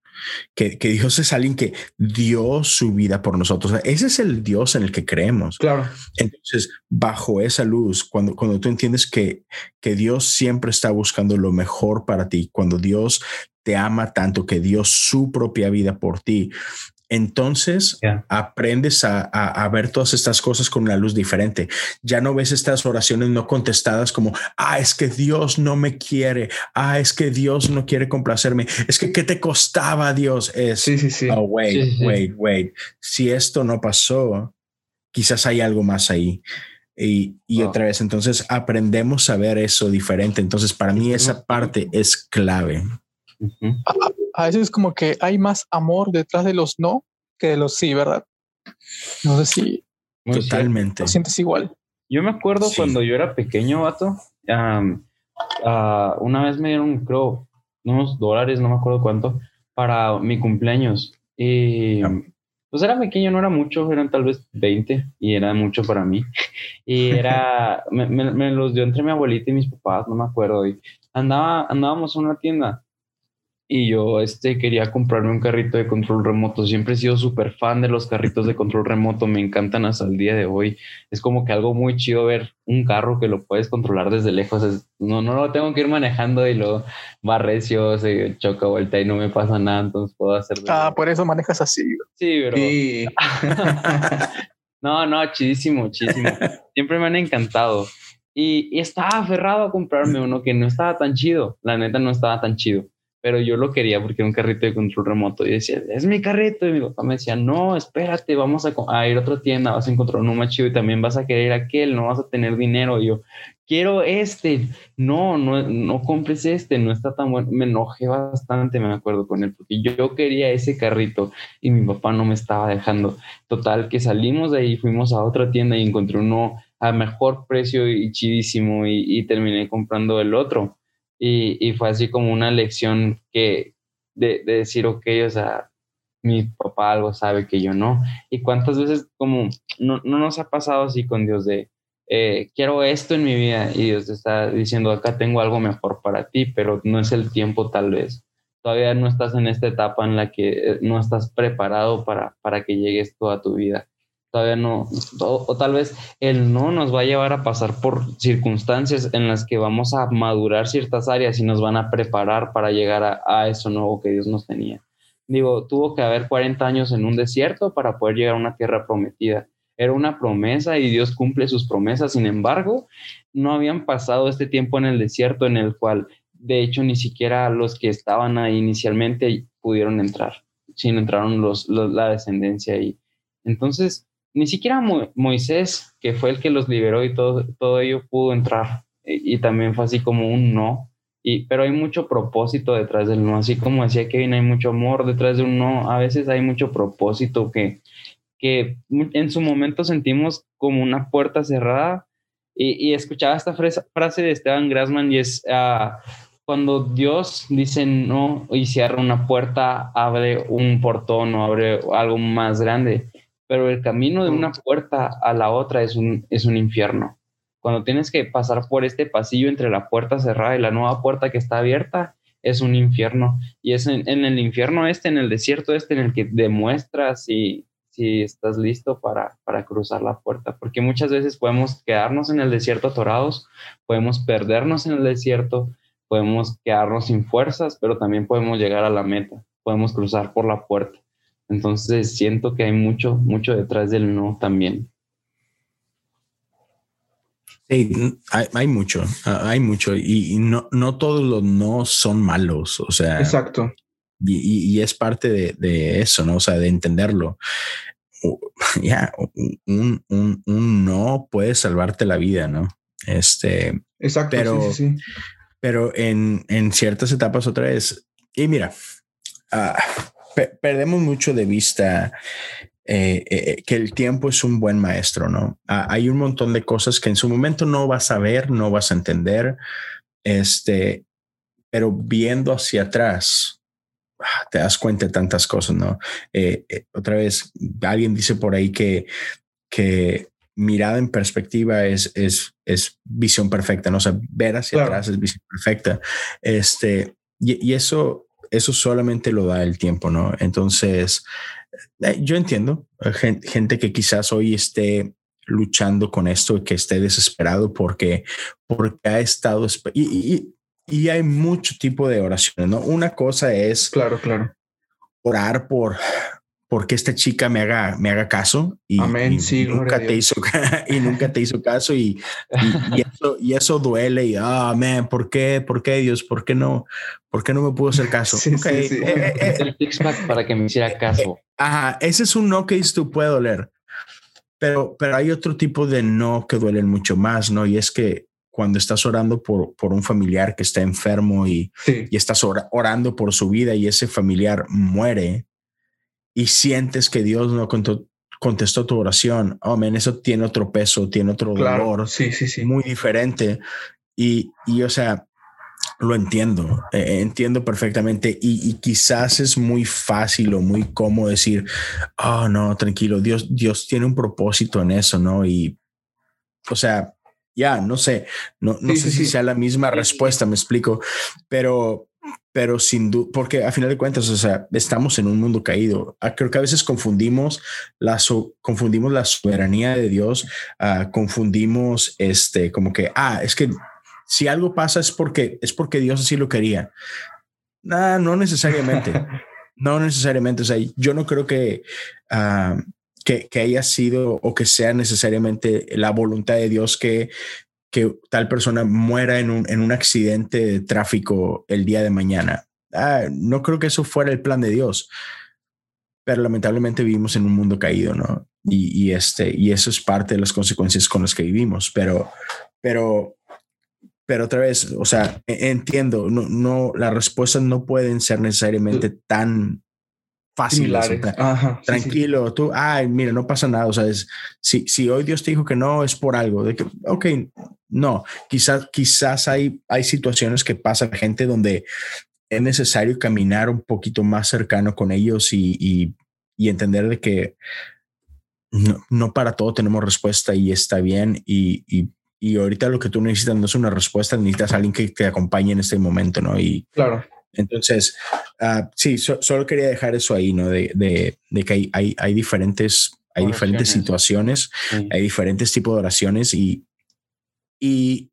que, que, Dios es alguien que dio su vida por nosotros. Ese es el Dios en el que creemos. Claro. Entonces, bajo esa luz, cuando, cuando tú entiendes que, que Dios siempre está buscando lo mejor para ti, cuando Dios te ama tanto, que dio su propia vida por ti, entonces yeah. aprendes a, a, a, ver todas estas cosas con una luz diferente. Ya no ves estas oraciones no contestadas como, ah, es que Dios no me quiere, ah, es que Dios no quiere complacerme, es que ¿qué te costaba Dios? Es, sí, sí, sí. oh, wait, Sí, sí. wait, wait. Si esto no pasó, quizás hay algo más ahí. Y, y otra vez, entonces aprendemos a ver eso diferente. Entonces, para mí esa parte es clave. Ujú. A veces es como que hay más amor detrás de los no que de los sí, ¿verdad? No sé si. Totalmente. lo sientes igual. Yo me acuerdo Sí. cuando yo era pequeño, vato. am, ah, una vez me dieron, creo, unos dólares, no me acuerdo cuánto, para mi cumpleaños. Y Ya. pues era pequeño, no era mucho, eran tal vez 20 y era mucho para mí. Y era, me, me- me los dio entre mi abuelita y mis papás, no me acuerdo. Y andaba, andábamos en una tienda y yo este, quería comprarme un carrito de control remoto. Siempre he sido súper fan de los carritos de control remoto, me encantan hasta el día de hoy. Es como que algo muy chido ver un carro que lo puedes controlar desde lejos. Es- no, no lo tengo que ir manejando y lo va recio, se choca vuelta y no me pasa nada, entonces puedo hacer... Ah, por eso manejas así. sí, pero... Sí. no, no, chidísimo, chidísimo. Siempre me han encantado. Y, y estaba aferrado a comprarme uno que no estaba tan chido. La neta no estaba tan chido. Pero yo lo quería porque era un carrito de control remoto. Y decía, es mi carrito. Y mi papá me decía, no, espérate, vamos a, ir a otra tienda, vas a encontrar uno más chido y también vas a querer aquel, no vas a tener dinero. Y yo, quiero este. No, no, no compres este, no está tan bueno. Me enojé bastante, me acuerdo con él, porque yo, quería ese carrito y mi papá no me estaba dejando. Total, que salimos de ahí, fuimos a otra tienda y encontré uno a mejor precio y chidísimo y terminé comprando el otro. Y, y fue así como una lección que de, de decir, ok, o sea, mi papá algo sabe que yo no. Y cuántas veces como no, no nos ha pasado así con Dios de, eh, quiero esto en mi vida y Dios te está diciendo, acá tengo algo mejor para ti, pero no es el tiempo tal vez. Todavía no estás en esta etapa en la que eh, no estás preparado para, para que llegue esto a tu vida. Todavía no, o, tal vez el no nos va a llevar a pasar por circunstancias en las que vamos a madurar ciertas áreas y nos van a preparar para llegar a, a eso nuevo que Dios nos tenía. Digo, tuvo que haber 40 años en un desierto para poder llegar a una tierra prometida. Era una promesa y Dios cumple sus promesas. Sin embargo, no habían pasado este tiempo en el desierto en el cual, de hecho, ni siquiera los que estaban ahí inicialmente pudieron entrar, sino entraron los, los- la descendencia ahí. Entonces, ni siquiera Mo- Moisés, que fue el que los liberó y todo, todo ello pudo entrar. Y, y también fue así como un no. Y, pero hay mucho propósito detrás del no. Así como decía Kevin, hay mucho amor detrás de un no. A veces hay mucho propósito que, que en su momento sentimos como una puerta cerrada. Y, y escuchaba esta frase de Esteban Grassman y es, ah, cuando Dios dice no y cierra una puerta, abre un portón o abre algo más grande. Pero el camino de una puerta a la otra es un, es un infierno. Cuando tienes que pasar por este pasillo entre la puerta cerrada y la nueva puerta que está abierta, es un infierno. Y es en, en el infierno este, en el desierto este, en el que demuestras si, si estás listo para, para cruzar la puerta. Porque muchas veces podemos quedarnos en el desierto atorados, podemos perdernos en el desierto, podemos quedarnos sin fuerzas, pero también podemos llegar a la meta, podemos cruzar por la puerta. Entonces siento que hay mucho, mucho detrás del no también. Sí, hay, hay mucho, ah, hay mucho y, y no, no todos los no son malos, o sea, Exacto. y, y- y es parte de, de eso, ¿no? O sea, de entenderlo. Ya, un, un, un no puede salvarte la vida, ¿no? Este, Exacto. Pero- sí, sí, sí. pero en, en ciertas etapas otra vez. Y mira, perdemos mucho de vista eh, eh, que el tiempo es un buen maestro, ¿no? Ah, hay un montón de cosas que en su momento no vas a ver, no vas a entender, este, pero viendo hacia atrás, ah, te das cuenta de tantas cosas, ¿no? Eh, otra vez, alguien dice por ahí que, que mirada en perspectiva es, es, es visión perfecta, ¿no? O sea, ver hacia atrás es visión perfecta. Este, y, y eso, eso solamente lo da el tiempo, ¿no? Entonces, eh, yo entiendo gente, que quizás hoy esté luchando con esto y que esté desesperado porque, porque ha estado y, y, hay mucho tipo de oraciones, ¿no? Una cosa es claro, claro. orar por porque esta chica me haga, me haga caso y, nunca te hizo y nunca te hizo caso y, y, eso, y eso duele y ah, ¿por qué? ¿Por qué Dios? ¿Por qué no? ¿Por qué no me pudo hacer caso? Sí, okay. sí, eh, eh, el fixback para que me hiciera caso. Ajá, ese es un no que tú puede doler. Pero, pero hay otro tipo de no que duelen mucho más, ¿no? Y es que cuando estás orando por, por un familiar que está enfermo y, y estás orando por su vida y ese familiar muere, y sientes que Dios no contestó, tu oración, oh, eso tiene otro peso, tiene otro dolor sí, sí, sí. muy diferente. Y, y, o sea, lo entiendo, eh, entiendo perfectamente y, quizás es muy fácil o muy cómodo decir, oh, no, tranquilo, Dios, Dios tiene un propósito en eso, ¿no? Y, o sea, ya, no sé, no, no sé si sea la misma respuesta, me explico, pero, pero sin duda, porque a final de cuentas, o sea, estamos en un mundo caído. Ah, creo que a veces confundimos la, confundimos la soberanía de Dios, uh, confundimos este, como que, ah, es que si algo pasa es porque, es porque Dios así lo quería. Nah, no necesariamente. no necesariamente. O sea, yo no creo que, uh, que, que haya sido o que sea necesariamente la voluntad de Dios que que tal persona muera en un, en un accidente de tráfico el día de mañana. Ah, no creo que eso fuera el plan de Dios, pero lamentablemente vivimos en un mundo caído, ¿no? Y, y, este, y eso es parte de las consecuencias con las que vivimos, pero, pero, pero otra vez, o sea, e, entiendo, no, no, las respuestas no pueden ser necesariamente tan fáciles. tranquilo, tú, ay, mira, no pasa nada, o sea, es, si, si hoy Dios te dijo que no, es por algo, de que, ok, no, quizás, quizás hay, hay situaciones que pasa la gente donde es necesario caminar un poquito más cercano con ellos y, y, y entender de que no, no, para todo tenemos respuesta y está bien. Y, y, y, ahorita lo que tú necesitas no es una respuesta, necesitas a alguien que te acompañe en este momento, ¿no? Y claro. Entonces, uh, sí, solo quería dejar eso ahí, ¿no? De, de, de que hay, hay, hay, diferentes, hay diferentes situaciones, hay diferentes tipos de oraciones y, y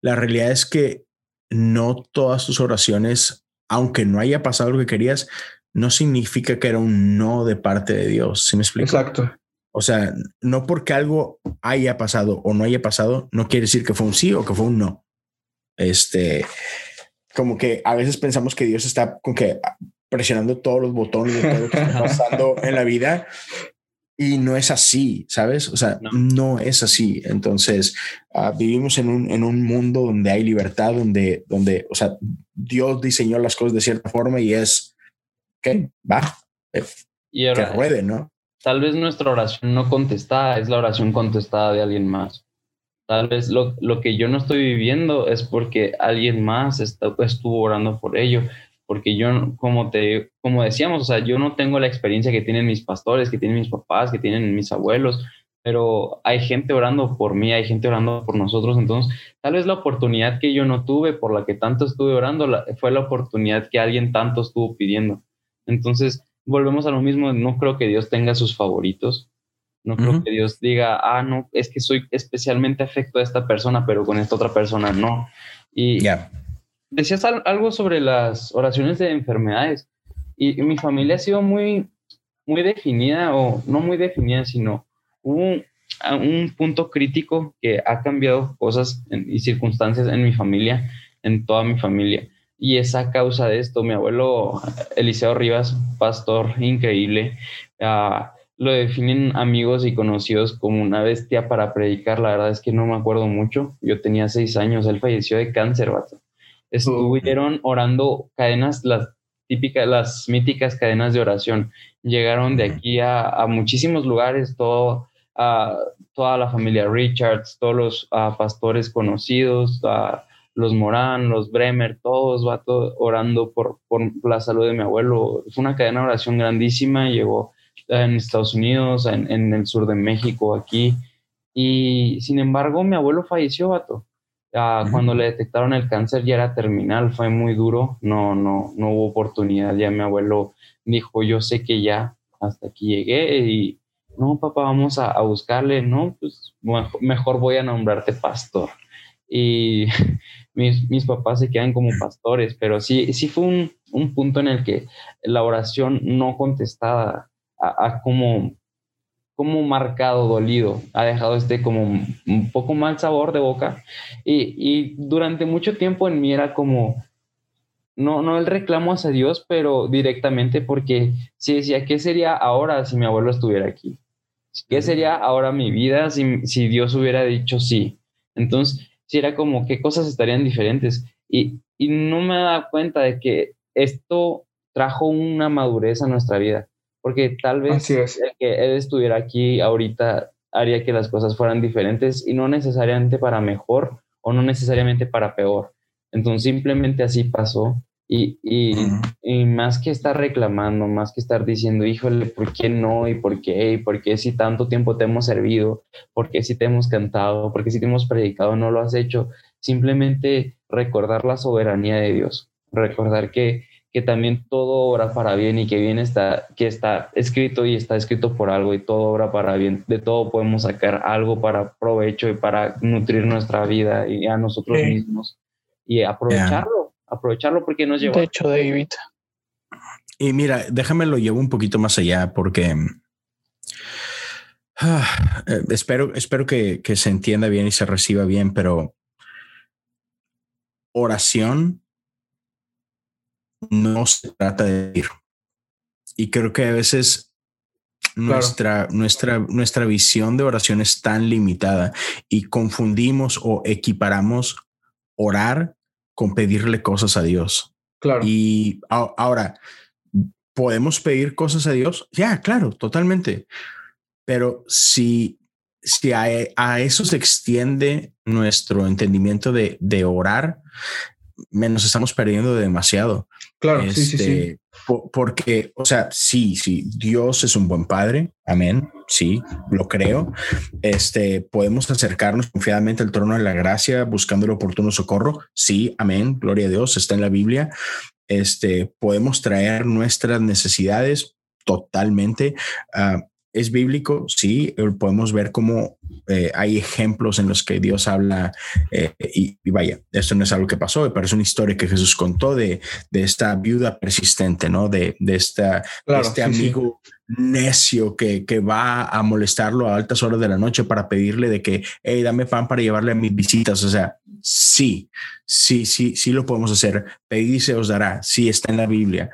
la realidad es que no todas tus oraciones, aunque no haya pasado lo que querías, no significa que era un no de parte de Dios. ¿Sí me explico? Exacto. O sea, no porque algo haya pasado o no haya pasado, no quiere decir que fue un sí o que fue un no. Este, como que a veces pensamos que Dios está con que presionando todos los botones de todo lo que está pasando en la vida y no es así, ¿sabes? O sea, no, es así. Entonces, ah, vivimos en un, en un mundo donde hay libertad, donde, donde, o sea, Dios diseñó las cosas de cierta forma y es, que va, eh, y que ruede, ¿no? Tal vez nuestra oración no contestada es la oración contestada de alguien más. Tal vez lo, lo que yo no estoy viviendo es porque alguien más está, estuvo orando por ello porque yo, como, te, como decíamos, o sea, yo no tengo la experiencia que tienen mis pastores, que tienen mis papás, que tienen mis abuelos, pero hay gente orando por mí, hay gente orando por nosotros, entonces tal vez la oportunidad que yo no tuve, por la que tanto estuve orando, fue la oportunidad que alguien tanto estuvo pidiendo. Entonces, volvemos a lo mismo, no creo que Dios tenga sus favoritos, no creo que Dios diga, ah, no, es que soy especialmente afecto a esta persona, pero con esta otra persona no. Y decías algo sobre las oraciones de enfermedades y, mi familia ha sido muy, muy definida o no muy definida, sino un, un punto crítico que ha cambiado cosas y circunstancias en mi familia, en toda mi familia. Y esa causa de esto, mi abuelo Eliseo Rivas, pastor increíble, uh, lo definen amigos y conocidos como una bestia para predicar. La verdad es que no me acuerdo mucho. Yo tenía seis años, él falleció de cáncer, vato estuvieron orando cadenas, las típicas, las míticas cadenas de oración. Llegaron de aquí a, a muchísimos lugares, todo, a, toda la familia Richards, todos los pastores conocidos, a los Morán, los Bremer, todos vatos orando por, por la salud de mi abuelo. Fue una cadena de oración grandísima, llegó en Estados Unidos, en, en, el sur de México, aquí. Y sin embargo, mi abuelo falleció, vato. Cuando le detectaron el cáncer ya era terminal, fue muy duro, no, no, no hubo oportunidad. Ya mi abuelo dijo, yo sé que ya hasta aquí llegué y no, papá, vamos a, a buscarle, no, pues mejor voy a nombrarte pastor y mis, mis, papás se quedan como pastores, pero sí, sí fue un, un punto en el que la oración no contestada ha, como, como marcado, dolido, ha dejado este como un poco mal sabor de boca y, y durante mucho tiempo en mí era como, no, no el reclamo hacia Dios, pero directamente porque si decía, ¿qué sería ahora si mi abuelo estuviera aquí? ¿Qué sería ahora mi vida si, si Dios hubiera dicho sí? Entonces, si era como qué cosas estarían diferentes. Y, y no me da cuenta de que esto trajo una madurez a nuestra vida, porque tal vez el que él estuviera aquí ahorita haría que las cosas fueran diferentes y no necesariamente para mejor o no necesariamente para peor. Entonces simplemente así pasó y, y, y, más que estar reclamando, más que estar diciendo, híjole, ¿por qué no? ¿Y por qué? ¿Y por qué si tanto tiempo te hemos servido? ¿Por qué si te hemos cantado? ¿Por qué si te hemos predicado no lo has hecho? Simplemente recordar la soberanía de Dios, recordar que, que también todo obra para bien y que bien está, que está escrito y está escrito por algo y todo obra para bien. De todo podemos sacar algo para provecho y para nutrir nuestra vida y a nosotros mismos y aprovecharlo aprovecharlo porque nos lleva. De hecho, David. Y mira, déjame lo llevo un poquito más allá porque ah, eh, espero, espero que, que se entienda bien y se reciba bien, pero oración no se trata de ir. Y creo que a veces nuestra, nuestra, nuestra visión de oración es tan limitada y confundimos o equiparamos orar con pedirle cosas a Dios. Claro. Y ahora, ¿podemos pedir cosas a Dios? Ya, claro, totalmente. Pero si, si a, eso se extiende nuestro entendimiento de, de orar, nos estamos perdiendo demasiado. Claro, sí, sí, sí. Este, porque, o sea, sí, sí, Dios es un buen padre, amén, sí, lo creo. Este, podemos acercarnos confiadamente al trono de la gracia buscando el oportuno socorro, sí, amén, gloria a Dios, está en la Biblia. Este, podemos traer nuestras necesidades totalmente. Uh, es bíblico, sí, eh, podemos ver cómo eh, hay ejemplos en los que Dios habla eh, y, vaya, esto no es algo que pasó, pero es una historia que Jesús contó de, de esta viuda persistente, ¿no? De, de, esta, este amigo necio que, que, va a molestarlo a altas horas de la noche para pedirle de que, hey, dame pan para llevarle a mis visitas. O sea, sí, sí, sí, sí lo podemos hacer. Pedid y se os dará. Sí, está en la Biblia.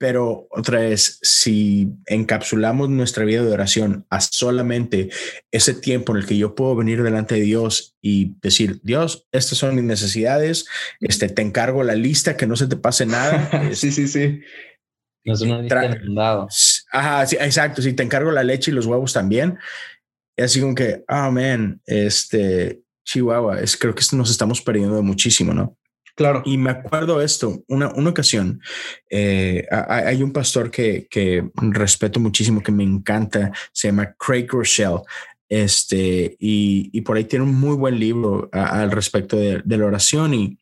Pero otra vez, si encapsulamos nuestra vida de oración a solamente ese tiempo en el que yo puedo venir delante de Dios y decir, Dios, estas son mis necesidades, este, te encargo la lista, que no se te pase nada. sí, sí, sí. No es una lista Ajá, sí, exacto. Si te encargo la leche y los huevos también. Así como que, oh, man, este, Chihuahua, es, creo que nos estamos perdiendo muchísimo, ¿no? Claro. Y me acuerdo esto, una, una ocasión, eh, hay un pastor que, que, respeto muchísimo, que me encanta, se llama Craig Rochelle, este, y, y por ahí tiene un muy buen libro al respecto de, la oración y...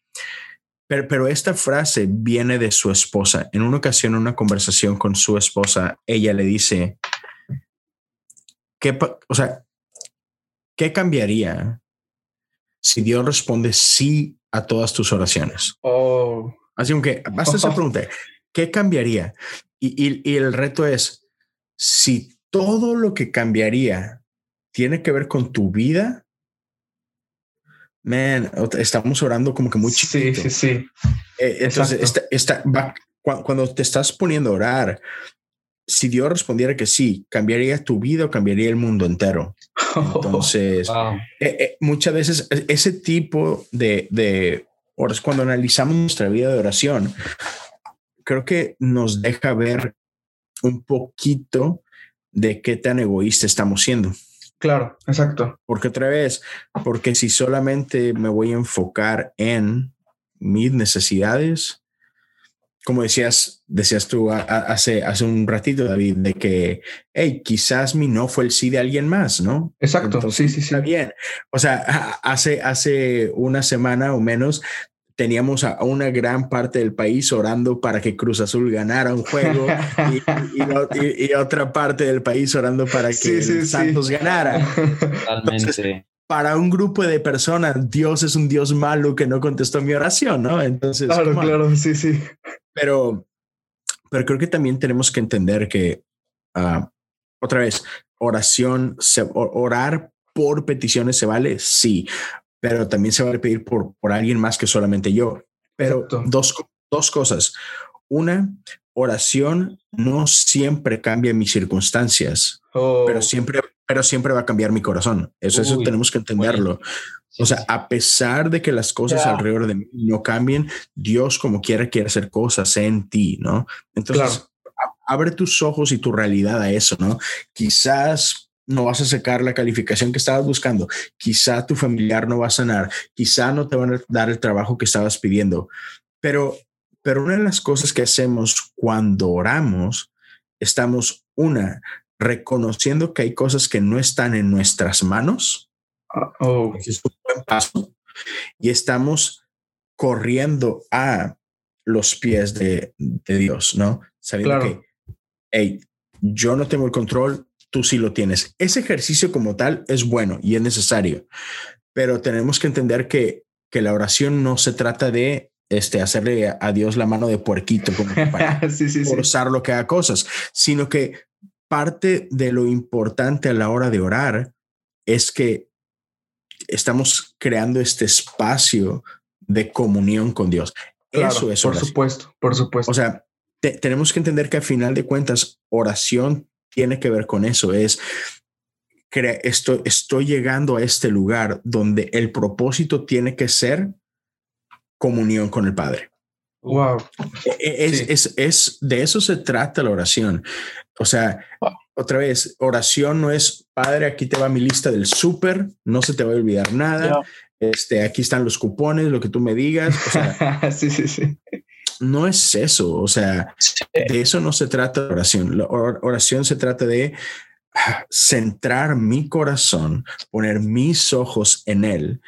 Pero, pero esta frase viene de su esposa. En una ocasión, en una conversación con su esposa, ella le dice, ¿qué, o sea, ¿qué cambiaría si Dios responde sí a todas tus oraciones. Oh. Así que basta esa pregunta, ¿qué cambiaría? Y, y, el reto es, si todo lo que cambiaría tiene que ver con tu vida, man, estamos orando como que muy chiquito. Sí, sí, sí. Eh, entonces, esta, esta, va, cuando te estás poniendo a orar, si Dios respondiera que sí, cambiaría tu vida o cambiaría el mundo entero. Entonces, eh, eh, muchas veces ese tipo de, de, cuando analizamos nuestra vida de oración, creo que nos deja ver un poquito de qué tan egoísta estamos siendo. Claro, exacto. Porque otra vez, porque si solamente me voy a enfocar en mis necesidades, como decías, decías tú hace, hace un ratito, David, de que, hey, quizás mi no fue el sí de alguien más, ¿no? Exacto, sí, sí, sí. Está bien. O sea, hace, hace una semana o menos teníamos a una gran parte del país orando para que Cruz Azul ganara un juego y, otra parte del país orando para que Santos ganara. Totalmente. para un grupo de personas, Dios es un Dios malo que no contestó mi oración, ¿no? Entonces. Claro, claro, sí, sí. Pero, pero creo que también tenemos que entender que, ah, otra vez, oración, orar por peticiones se vale, sí pero también se va a pedir por, por alguien más que solamente yo. Pero dos, dos cosas. Una, oración no siempre cambia mis circunstancias, pero, oh. siempre, pero siempre va a cambiar mi corazón. Eso, eso tenemos que entenderlo. O sea, a pesar de que las cosas alrededor de mí no cambien, Dios como quiera quiere hacer cosas en ti, ¿no? Entonces, abre tus ojos y tu realidad a eso, ¿no? Quizás no vas a sacar la calificación que estabas buscando, quizá tu familiar no va a sanar, quizá no te van a dar el trabajo que estabas pidiendo, pero, pero una de las cosas que hacemos cuando oramos, estamos, una, reconociendo que hay cosas que no están en nuestras manos, oh. es un buen paso, y estamos corriendo a los pies de, Dios, ¿no? Sabiendo que, hey, yo no tengo el control, tú sí lo tienes. Ese ejercicio como tal es bueno y es necesario, pero tenemos que entender que, que la oración no se trata de este, hacerle a Dios la mano de puerquito como para forzar lo que haga cosas, sino que parte de lo importante a la hora de orar es que estamos creando este espacio de comunión con Dios. Eso es Por supuesto, por supuesto. O sea, tenemos que entender que al final de cuentas, oración tiene que ver con eso, es estoy, estoy llegando a este lugar donde el propósito tiene que ser comunión con el Padre. Wow. E, e, es, es, de eso se trata la oración. O sea, otra vez, oración no es, Padre, aquí te va mi lista del súper, no se te va a olvidar nada. Este, aquí están los cupones, lo que tú me digas. sí, sí, sí no es eso, o sea, de eso no se trata la oración. La oración se trata de centrar mi corazón, poner mis ojos en él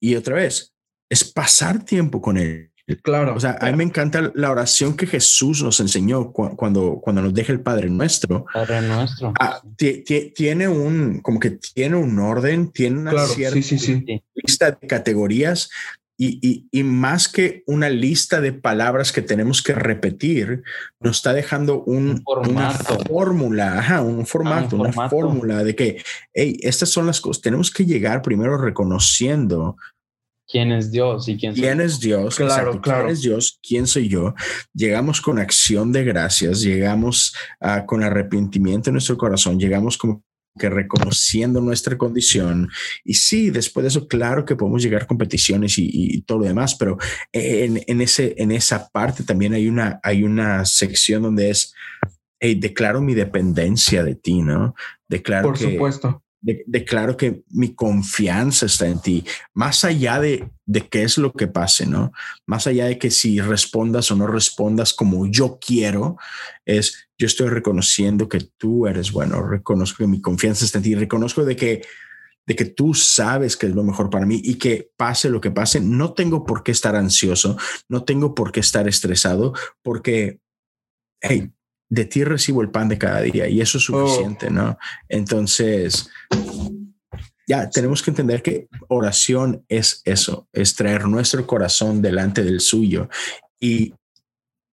y otra vez, es pasar tiempo con él. Claro. O sea, a mí me encanta la oración que Jesús nos enseñó cuando, cuando nos deja el Padre Nuestro. Padre Nuestro. Ah, tiene un, como que tiene un orden, tiene una cierta lista de categorías y, y, más que una lista de palabras que tenemos que repetir, nos está dejando un, una fórmula, un formato, una fórmula de que, hey, estas son las cosas. Tenemos que llegar primero reconociendo quién es Dios y quién, ¿Quién es Dios. Claro, claro. ¿Quién es Dios? ¿Quién soy yo? Llegamos con acción de gracias, llegamos uh, con arrepentimiento en nuestro corazón, llegamos como que reconociendo nuestra condición. Y sí, después de eso, claro que podemos llegar a competiciones y, todo lo demás, pero en, en, ese, en esa parte también hay una, hay una sección donde es, hey, declaro mi dependencia de ti, ¿no? Declaro Por supuesto declaro que mi confianza está en ti, más allá de, de qué es lo que pase, ¿no? Más allá de que si respondas o no respondas como yo quiero, es yo estoy reconociendo que tú eres bueno, reconozco que mi confianza está en ti, reconozco de que de que tú sabes que es lo mejor para mí y que pase lo que pase, no tengo por qué estar ansioso, no tengo por qué estar estresado, porque, hey, de ti recibo el pan de cada día y eso es oh. suficiente, ¿no? Entonces, ya tenemos que entender que oración es eso, es traer nuestro corazón delante del suyo y,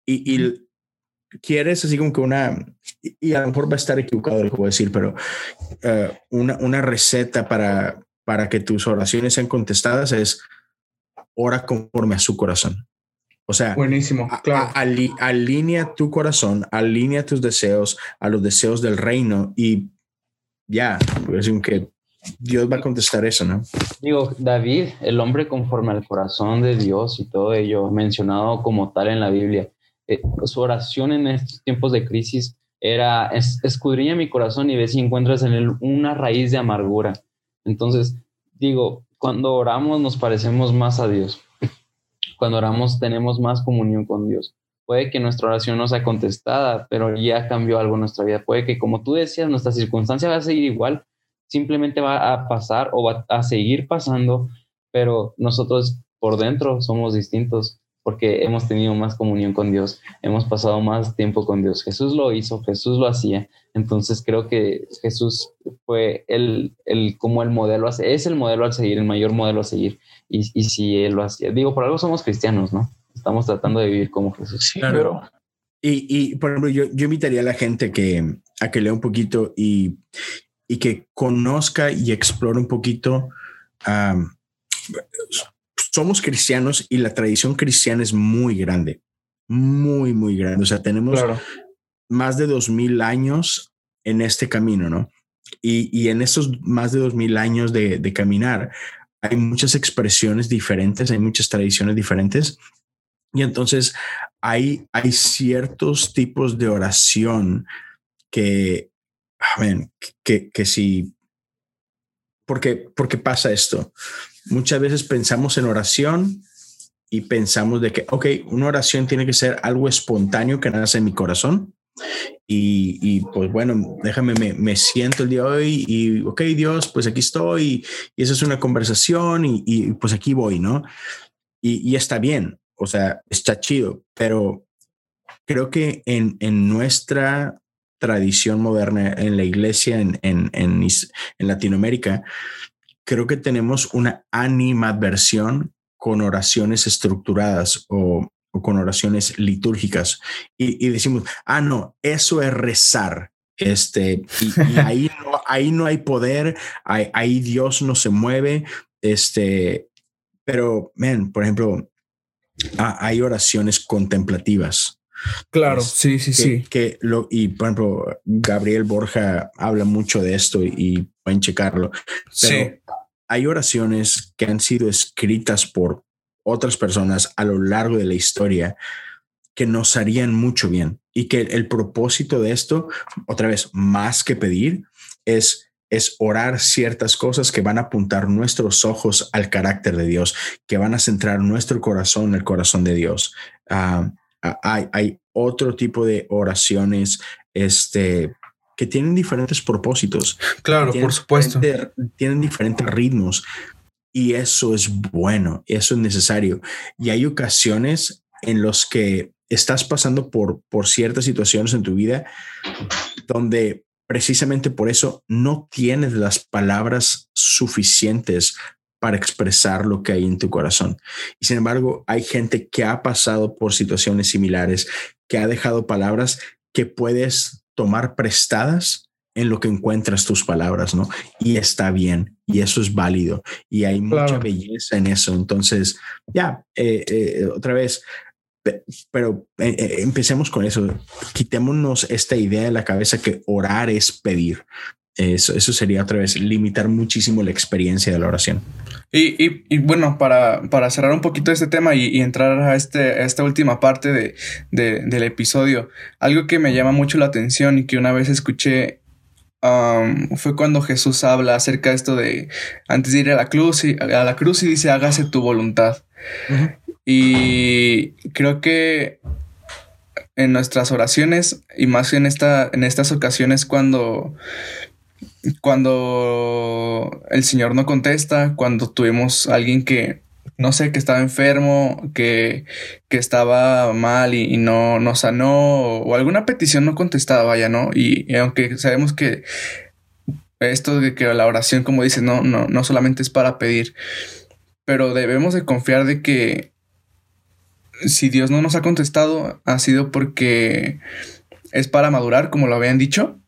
y, quieres así como que una, y a lo mejor va a estar equivocado lo que voy a decir, pero eh, una, una receta para, para que tus oraciones sean contestadas es ora conforme a su corazón. O sea, buenísimo, claro. alinea tu corazón, alinea tus deseos a los deseos del reino y ya, pues que Dios va a contestar eso, ¿no? Digo, David, el hombre conforme al corazón de Dios y todo ello, mencionado como tal en la Biblia, eh, su oración en estos tiempos de crisis era, es, escudriña mi corazón y ve si encuentras en él una raíz de amargura. Entonces, digo, cuando oramos nos parecemos más a Dios. Cuando oramos tenemos más comunión con Dios. Puede que nuestra oración no sea contestada, pero ya cambió algo en nuestra vida. Puede que, como tú decías, nuestra circunstancia va a seguir igual, simplemente va a pasar o va a seguir pasando, pero nosotros por dentro somos distintos porque hemos tenido más comunión con Dios, hemos pasado más tiempo con Dios. Jesús lo hizo, Jesús lo hacía. Entonces creo que Jesús fue el, el como el modelo, es el modelo al seguir, el mayor modelo a seguir. Y, y si él lo hacía, digo, por algo somos cristianos, ¿no? Estamos tratando de vivir como Jesús. Sí, pero Y, y por ejemplo, yo, yo invitaría a la gente que, a que lea un poquito y, y que conozca y explore un poquito. am, somos cristianos y la tradición cristiana es muy grande, muy, muy grande. O sea, tenemos Claro. más de dos mil años en este camino, ¿no? Y, y en estos más de dos mil años de, de caminar, hay muchas expresiones diferentes, hay muchas tradiciones diferentes. Y entonces hay, hay ciertos tipos de oración que, amén, que, que si, porque, porque pasa esto. Muchas veces pensamos en oración y pensamos de que, ok, una oración tiene que ser algo espontáneo que nace en mi corazón. Y, y pues bueno, déjame, me, siento el día de hoy y, ok, Dios, pues aquí estoy y, esa es una conversación y, y pues aquí voy, ¿no? Y, y está bien, o sea, está chido, pero creo que en, en nuestra tradición moderna, en la iglesia, en, en, en Latinoamérica, creo que tenemos una animadversión con oraciones estructuradas o, o con oraciones litúrgicas y, y decimos, ah, no, eso es rezar. Este, y, y ahí, no, ahí no hay poder, ahí, ahí Dios no se mueve. Este, pero, man, por ejemplo, ah, hay oraciones contemplativas Claro, Es sí, sí, que, sí. que lo, y por ejemplo, Gabriel Borja habla mucho de esto y, y pueden checarlo. Sí, hay oraciones que han sido escritas por otras personas a lo largo de la historia que nos harían mucho bien y que el propósito de esto, otra vez, más que pedir, es es orar ciertas cosas que van a apuntar nuestros ojos al carácter de Dios, que van a centrar nuestro corazón en el corazón de Dios. Ah, ah, hay, hay otro tipo de oraciones este, que tienen diferentes propósitos claro, por supuesto. tienen diferentes ritmos y eso es bueno, eso es necesario. Y hay ocasiones en los que estás pasando por, por ciertas situaciones en tu vida donde precisamente por eso no tienes las palabras suficientes para expresar lo que hay en tu corazón. Y sin embargo, hay gente que ha pasado por situaciones similares, que ha dejado palabras que puedes tomar prestadas en lo que encuentras tus palabras, ¿no? Y está bien, y eso es válido, y hay mucha belleza en eso. Entonces, ya, eh, eh, otra vez, pe- pero eh, eh, empecemos con eso. Quitémonos esta idea de la cabeza que orar es pedir. Eso, eso sería otra vez limitar muchísimo la experiencia de la oración. Y, y- y bueno, para, para cerrar un poquito este tema y, y entrar a, este, a esta última parte de, de- del episodio, algo que me llama mucho la atención y que una vez escuché um, fue cuando Jesús habla acerca de esto de antes de ir a la cruz y, a la cruz y dice hágase tu voluntad. Y creo que en nuestras oraciones y más en esta en estas ocasiones cuando cuando el Señor no contesta, cuando tuvimos a alguien que no sé, que estaba enfermo, que, que estaba mal y, y no, no sanó, o, o alguna petición no contestada, vaya, ¿no? Y, y aunque sabemos que esto de que la oración, como dices, no, no, no solamente es para pedir, pero debemos de confiar de que si Dios no nos ha contestado, ha sido porque es para madurar, como lo habían dicho,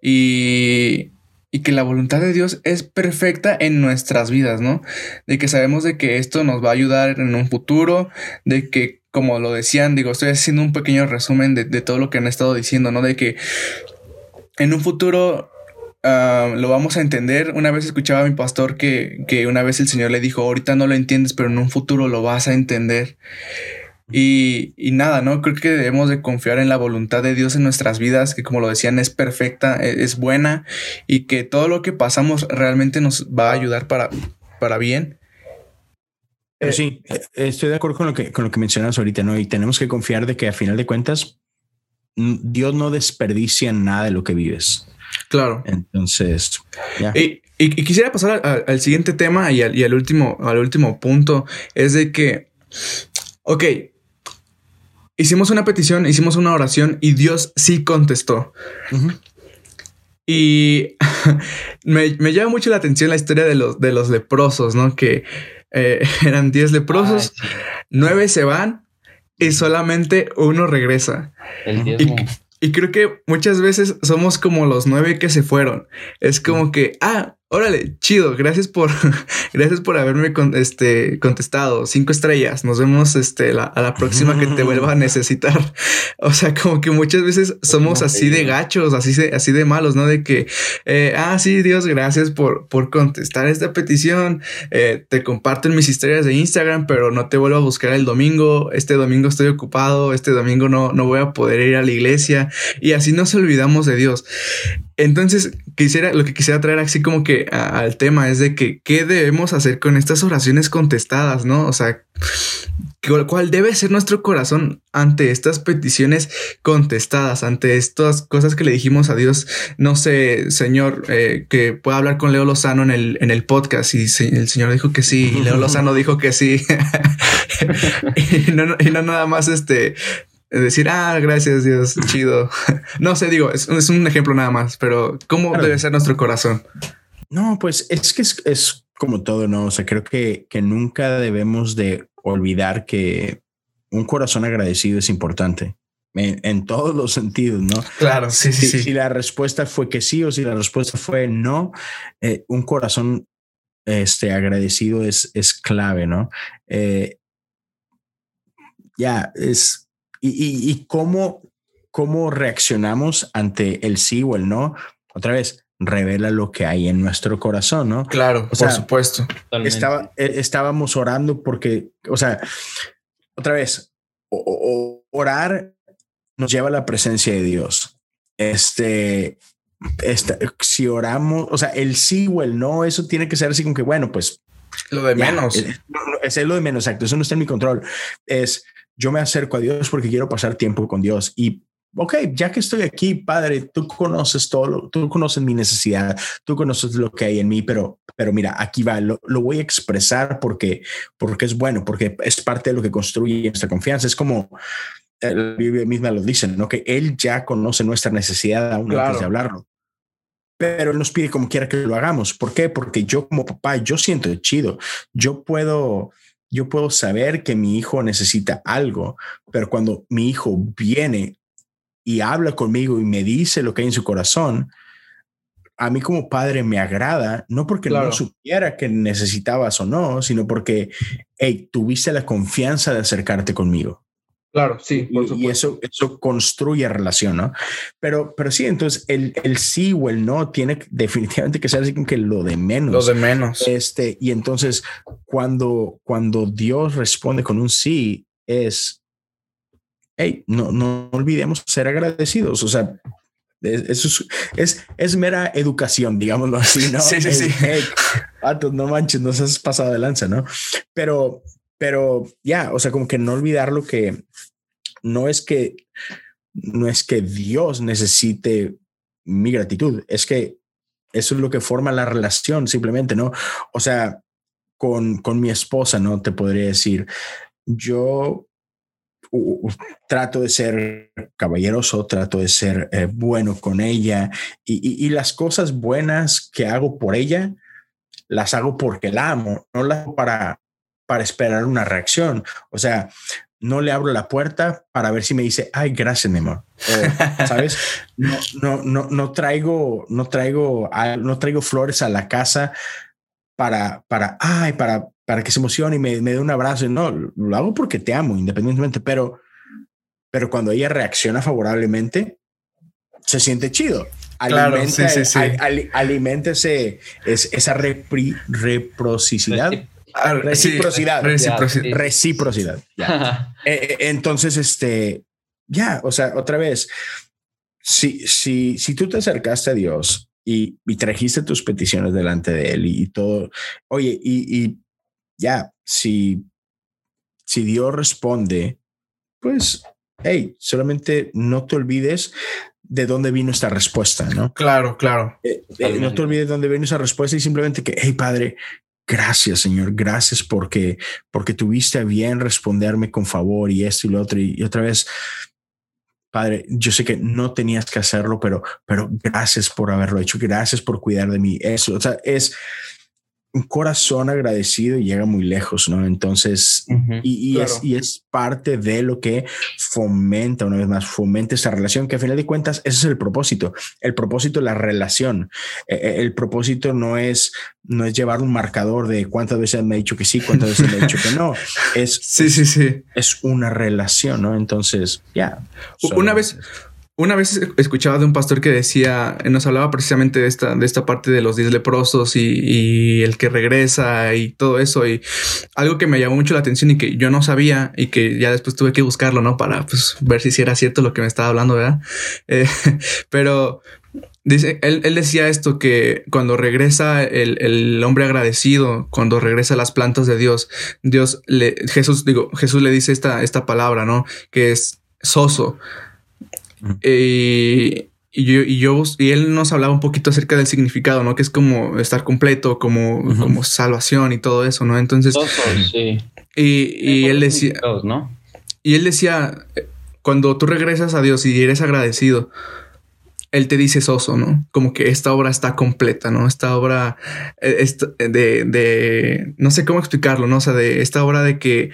y, y que la voluntad de Dios es perfecta en nuestras vidas, ¿no? De que sabemos de que esto nos va a ayudar en un futuro, de que, como lo decían, digo, estoy haciendo un pequeño resumen de, de todo lo que han estado diciendo, ¿no? De que en un futuro ah, lo vamos a entender. Una vez escuchaba a mi pastor que, que una vez el Señor le dijo, ahorita no lo entiendes, pero en un futuro lo vas a entender. Y, y, nada, ¿no? Creo que debemos de confiar en la voluntad de Dios en nuestras vidas, que como lo decían es perfecta, e, es, buena y que todo lo que pasamos realmente nos va a ayudar para, para bien. Pero sí, estoy de acuerdo con lo que, con lo que mencionas ahorita, ¿no? Y tenemos que confiar de que a final de cuentas Dios no desperdicia nada de lo que vives. Claro. Entonces. Y, y, quisiera pasar al, al siguiente tema y, al, y al, último, al último punto, es de que, ok, hicimos una petición, hicimos una oración y Dios sí contestó. Uh -huh. Y me, me, llama mucho la atención la historia de los, de los leprosos, ¿no? Que eh, eran 10 leprosos. 9 se van y solamente uno regresa. Y, y, creo que muchas veces somos como los nueve que se fueron. Es como que, ah, órale, chido, gracias por, gracias por haberme con, este, contestado. Cinco estrellas. Nos vemos este, la, a la próxima que te vuelva a necesitar. O sea, como que muchas veces somos así de gachos, así de, así de malos, ¿no? De que, eh, ah, sí, Dios, gracias por, por contestar esta petición. Eh, te comparto en mis historias de Instagram, pero no te vuelvo a buscar el domingo. Este domingo estoy ocupado. Este domingo no, no voy a poder ir a la iglesia. Y así nos olvidamos de Dios. Entonces, quisiera, lo que quisiera traer así como que a, al tema es de que qué debemos hacer con estas oraciones contestadas, ¿no? O sea, cuál debe ser nuestro corazón ante estas peticiones contestadas, ante estas cosas que le dijimos a Dios. No sé, Señor, eh, que pueda hablar con Leo Lozano en el, en el podcast y se, el Señor dijo que sí, y Leo Lozano dijo que sí. y, no, y no nada más este decir, ah, gracias Dios, chido. no sé, digo, es, es, un ejemplo nada más, pero ¿cómo claro. debe ser nuestro corazón? No, pues es que es, es, como todo, ¿no? O sea, creo que, que nunca debemos de olvidar que un corazón agradecido es importante. En, en, todos los sentidos, ¿no? Claro, sí, sí, si, sí. Si la respuesta fue que sí o si la respuesta fue no, eh, un corazón este, agradecido es, es clave, ¿no? Eh, ya, es, y, y, y cómo, cómo reaccionamos ante el sí o el no. Otra vez, revela lo que hay en nuestro corazón, ¿no? Claro, o sea, por supuesto. Estaba, eh, estábamos orando porque, o sea, otra vez, o, o, orar nos lleva a la presencia de Dios. Este, esta, si oramos, o sea, el sí o el no, eso tiene que ser así como que, bueno, pues. Lo de ya, menos. Es, es, lo de menos, exacto. Eso no está en mi control. Es, yo me acerco a Dios porque quiero pasar tiempo con Dios y ok, ya que estoy aquí, padre, tú conoces todo, tú conoces mi necesidad, tú conoces lo que hay en mí, pero, pero mira, aquí va, lo, lo, voy a expresar porque, porque es bueno, porque es parte de lo que construye nuestra confianza. Es como la Biblia misma lo dice, ¿no? Que Él ya conoce nuestra necesidad aún claro. antes de hablarlo. Pero Él nos pide como quiera que lo hagamos. ¿Por qué? Porque yo como papá, yo siento chido. Yo puedo, yo puedo saber que mi hijo necesita algo, pero cuando mi hijo viene y habla conmigo y me dice lo que hay en su corazón, a mí como padre me agrada, no porque claro. no supiera que necesitabas o no, sino porque hey, tuviste la confianza de acercarte conmigo. Claro, sí. Por y, y, eso, eso construye relación, ¿no? Pero, pero sí, entonces el, el sí o el no tiene definitivamente que ser así como que lo de menos. Lo de menos. Este, y entonces cuando, cuando Dios responde con un sí, es hey, no, no olvidemos ser agradecidos. O sea, eso es, es, es mera educación, digámoslo así, ¿no? Sí, sí, sí. Hey, patos, no manches, no seas pasado de lanza, ¿no? Pero, pero ya, o sea, como que no olvidar lo que no es que no es que Dios necesite mi gratitud, es que eso es lo que forma la relación, simplemente, ¿no? O sea, con, con mi esposa, ¿no? Te podría decir, yo trato de ser caballeroso, trato de ser eh, bueno con ella y, y, y, las cosas buenas que hago por ella, las hago porque la amo, no las hago para, para esperar una reacción. O sea, no le abro la puerta para ver si me dice, ay, gracias, mi amor. ¿Sabes? No, no, no, no traigo, no traigo, no traigo flores a la casa para, para, ay, para, para que se emocione y me, me dé un abrazo. No, lo hago porque te amo, independientemente, pero, pero cuando ella reacciona favorablemente, se siente chido. Claro, sí, sí, sí. al- al- alimenta ese- es- esa repri- reciprocidad. Ah, sí, Reciprocidad. reciprocidad. Reciprocidad. ya. Eh, eh, entonces, este, ya, o sea, otra vez, si, si, si tú te acercaste a Dios y, y trajiste tus peticiones delante de Él y, y todo, oye, y, y ya, si, si Dios responde, pues, hey, solamente no te olvides de dónde vino esta respuesta, ¿no? Claro, claro. Eh, eh, no te olvides de dónde vino esa respuesta y simplemente que, hey, Padre, gracias, Señor, gracias porque, porque tuviste a bien responderme con favor y esto y lo otro. Y, otra vez, Padre, yo sé que no tenías que hacerlo, pero, pero gracias por haberlo hecho. Gracias por cuidar de mí. Eso, o sea, es un corazón agradecido y llega muy lejos, ¿no? Entonces, y, y Claro. es, y es parte de lo que fomenta, una vez más, fomenta esa relación, que a final de cuentas, ese es el propósito. El propósito es la relación. Eh, eh, el propósito no es, no es llevar un marcador de cuántas veces me ha dicho que sí, cuántas veces me ha dicho que no. Es, Sí, sí, sí. es una relación, ¿no? Entonces, ya. Una vez, una vez escuchaba de un pastor que decía, nos hablaba precisamente de esta, de esta parte de los diez leprosos y, el que regresa y todo eso. Y algo que me llamó mucho la atención y que yo no sabía y que ya después tuve que buscarlo, ¿no? Para pues, ver si era cierto lo que me estaba hablando, ¿verdad? Eh, pero dice, él, él decía esto, que cuando regresa el, el hombre agradecido, cuando regresa a las plantas de Dios, Dios le, Jesús, digo, Jesús le dice esta, esta palabra, ¿no? Que es soso. Eh, y yo, y yo y él nos hablaba un poquito acerca del significado, ¿no? Que es como estar completo, como, como salvación y todo eso, ¿no? Entonces, sí. y, y él decía, ¿no? y él decía, eh, cuando tú regresas a Dios y eres agradecido, Él te dice soso, ¿no? Como que esta obra está completa, ¿no? Esta obra eh, esta- de, de, no sé cómo explicarlo, ¿no? O sea, de esta obra de que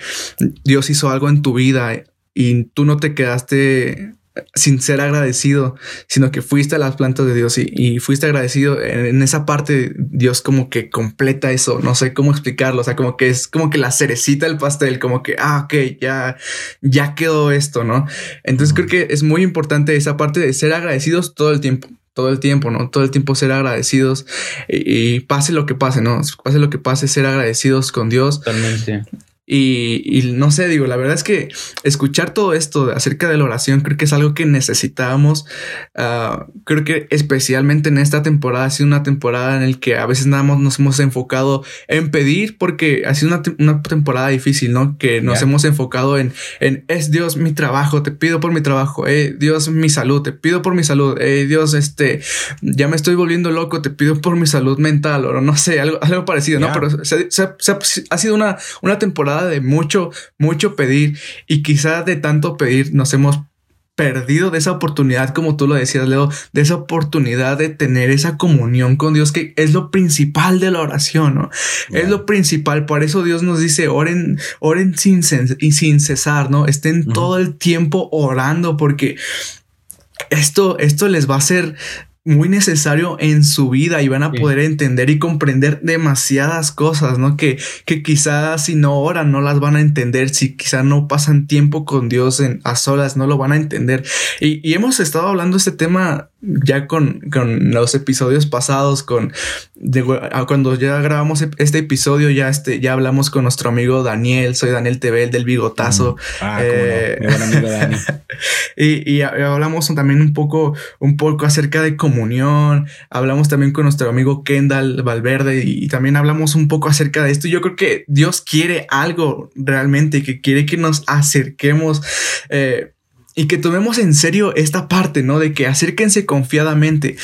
Dios hizo algo en tu vida y tú no te quedaste sin ser agradecido, sino que fuiste a las plantas de Dios y, y fuiste agradecido en, en esa parte. Dios como que completa eso. No sé cómo explicarlo. O sea, como que es como que la cerecita del pastel, como que, ah, ok, ya, ya quedó esto, no? Entonces creo que es muy importante esa parte de ser agradecidos todo el tiempo. Todo el tiempo, ¿no? Todo el tiempo ser agradecidos y, y pase lo que pase, ¿no? Pase lo que pase, ser agradecidos con Dios. Totalmente. Y, y no sé, digo, la verdad es que escuchar todo esto acerca de la oración creo que es algo que necesitábamos. Ah, creo que especialmente en esta temporada ha sido una temporada en la que a veces nada más nos hemos enfocado en pedir porque ha sido una, una temporada difícil, ¿no? Que nos hemos enfocado en, en es Dios mi trabajo, te pido por mi trabajo, eh, Dios mi salud, te pido por mi salud, eh, Dios, este, ya me estoy volviendo loco, te pido por mi salud mental o no sé, algo, algo parecido, ¿no? Pero se- se- se- ha sido una, una temporada de mucho, mucho pedir y quizás de tanto pedir nos hemos perdido de esa oportunidad, como tú lo decías, Leo, de esa oportunidad de tener esa comunión con Dios, que es lo principal de la oración, ¿no? Es lo principal, por eso Dios nos dice, oren, oren sin, sin cesar, ¿no? Estén todo el tiempo orando, porque esto, esto les va a ser muy necesario en su vida y van a Sí. poder entender y comprender demasiadas cosas, ¿no? Que, que quizás si no oran no las van a entender, si quizás no pasan tiempo con Dios en, a solas no lo van a entender. Y, y hemos estado hablando este tema ya con, con los episodios pasados, con de- a cuando ya grabamos este episodio, ya, este, ya hablamos con nuestro amigo Daniel, soy Daniel Tebel del Bigotazo. Ah, Eh, cómo no. Mi buen amigo Dani. Y, y ha- hablamos también un poco, un poco acerca de comunión. Hablamos también con nuestro amigo Kendall Valverde y, también hablamos un poco acerca de esto. Yo creo que Dios quiere algo realmente, que quiere que nos acerquemos eh, y que tomemos en serio esta parte, ¿no? De que acérquense confiadamente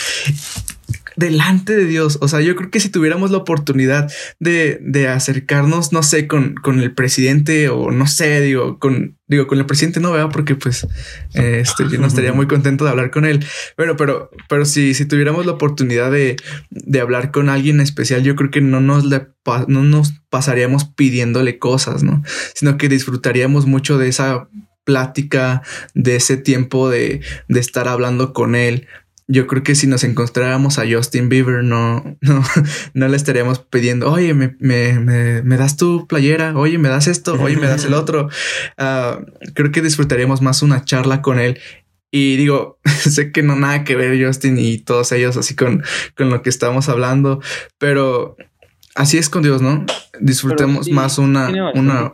delante de Dios. O sea, yo creo que si tuviéramos la oportunidad de, de acercarnos, no sé, con, con el presidente o no sé, digo, con, digo, con el presidente no vea porque pues eh, este, yo no estaría muy contento de hablar con él. Pero, pero, pero si, si tuviéramos la oportunidad de, de hablar con alguien especial, yo creo que no nos, no nos pasaríamos pidiéndole cosas, ¿no? Sino que disfrutaríamos mucho de esa plática, de ese tiempo de, de estar hablando con él. Yo creo que si nos encontráramos a Justin Bieber, no, no, no le estaríamos pidiendo, oye, me, me, me, me das tu playera, oye, me das esto, oye, me das el otro. Ah, creo que disfrutaríamos más una charla con él Y digo, sé que no nada que ver Justin y todos ellos así con, con lo que estamos hablando, pero así es con Dios, ¿no? Disfrutemos más una... una...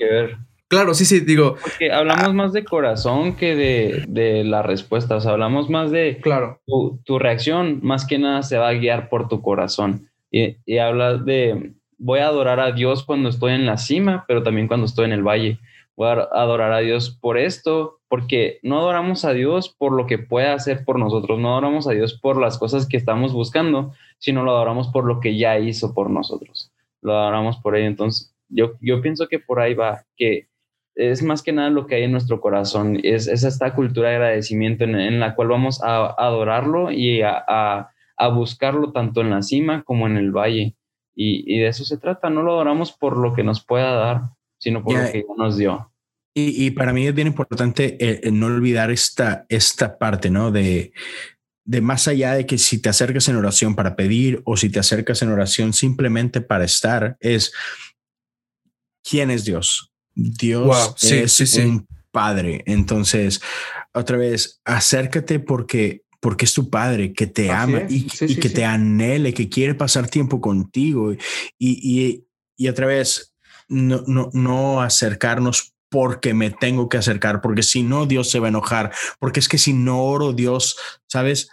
Claro, sí, sí, digo. Porque hablamos ah, más de corazón que de, de las respuestas. Hablamos más de. Claro. Tu, tu, reacción, más que nada, se va a guiar por tu corazón. Y, y hablas de. Voy a adorar a Dios cuando estoy en la cima, pero también cuando estoy en el valle. Voy a adorar a Dios por esto, porque no adoramos a Dios por lo que puede hacer por nosotros, no adoramos a Dios por las cosas que estamos buscando, sino lo adoramos por lo que ya hizo por nosotros. Lo adoramos por ello. Entonces, yo, yo pienso que por ahí va, que es más que nada lo que hay en nuestro corazón, es, esta cultura de agradecimiento en, la cual vamos a, adorarlo y a, buscarlo tanto en la cima como en el valle. Y, de eso se trata, no lo adoramos por lo que nos pueda dar, sino por lo que nos dio. Y, para mí es bien importante eh, no olvidar esta, esta parte, ¿no? De, de más allá de que si te acercas en oración para pedir o si te acercas en oración simplemente para estar, es quién es Dios. Dios es un padre. Entonces, otra vez, acércate porque porque es tu padre que te ama y, que te anhele, que quiere pasar tiempo contigo. Y, y, y otra vez, no, no, no acercarnos porque me tengo que acercar, porque si no, Dios se va a enojar, porque es que si no oro, Dios, ¿sabes?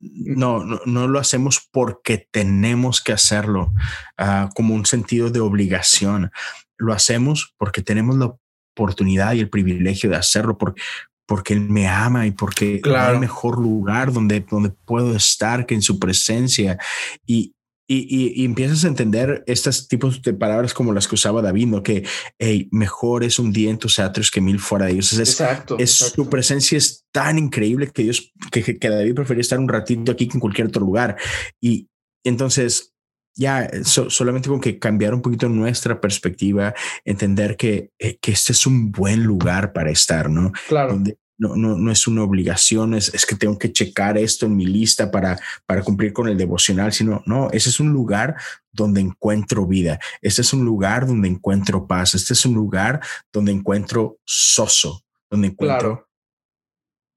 No, no, no lo hacemos porque tenemos que hacerlo uh, como un sentido de obligación lo hacemos porque tenemos la oportunidad y el privilegio de hacerlo, porque, porque Él me ama y porque claro. hay mejor lugar donde, donde puedo estar que en su presencia. Y, y, y, empiezas a entender estos tipos de palabras como las que usaba David, ¿no? Que hey, mejor es un día en tus atrios que mil fuera de ellos. Es, exacto, es Su presencia es tan increíble que Dios, que, que David prefería estar un ratito aquí que en cualquier otro lugar. Y entonces ya eh, solamente con que cambiar un poquito nuestra perspectiva, entender que, eh, que este es un buen lugar para estar, ¿no? Claro. Donde no, no, no es una obligación, es, es, que tengo que checar esto en mi lista para, para cumplir con el devocional, sino, no, ese es un lugar donde encuentro vida, este es un lugar donde encuentro paz, este es un lugar donde encuentro soso, donde encuentro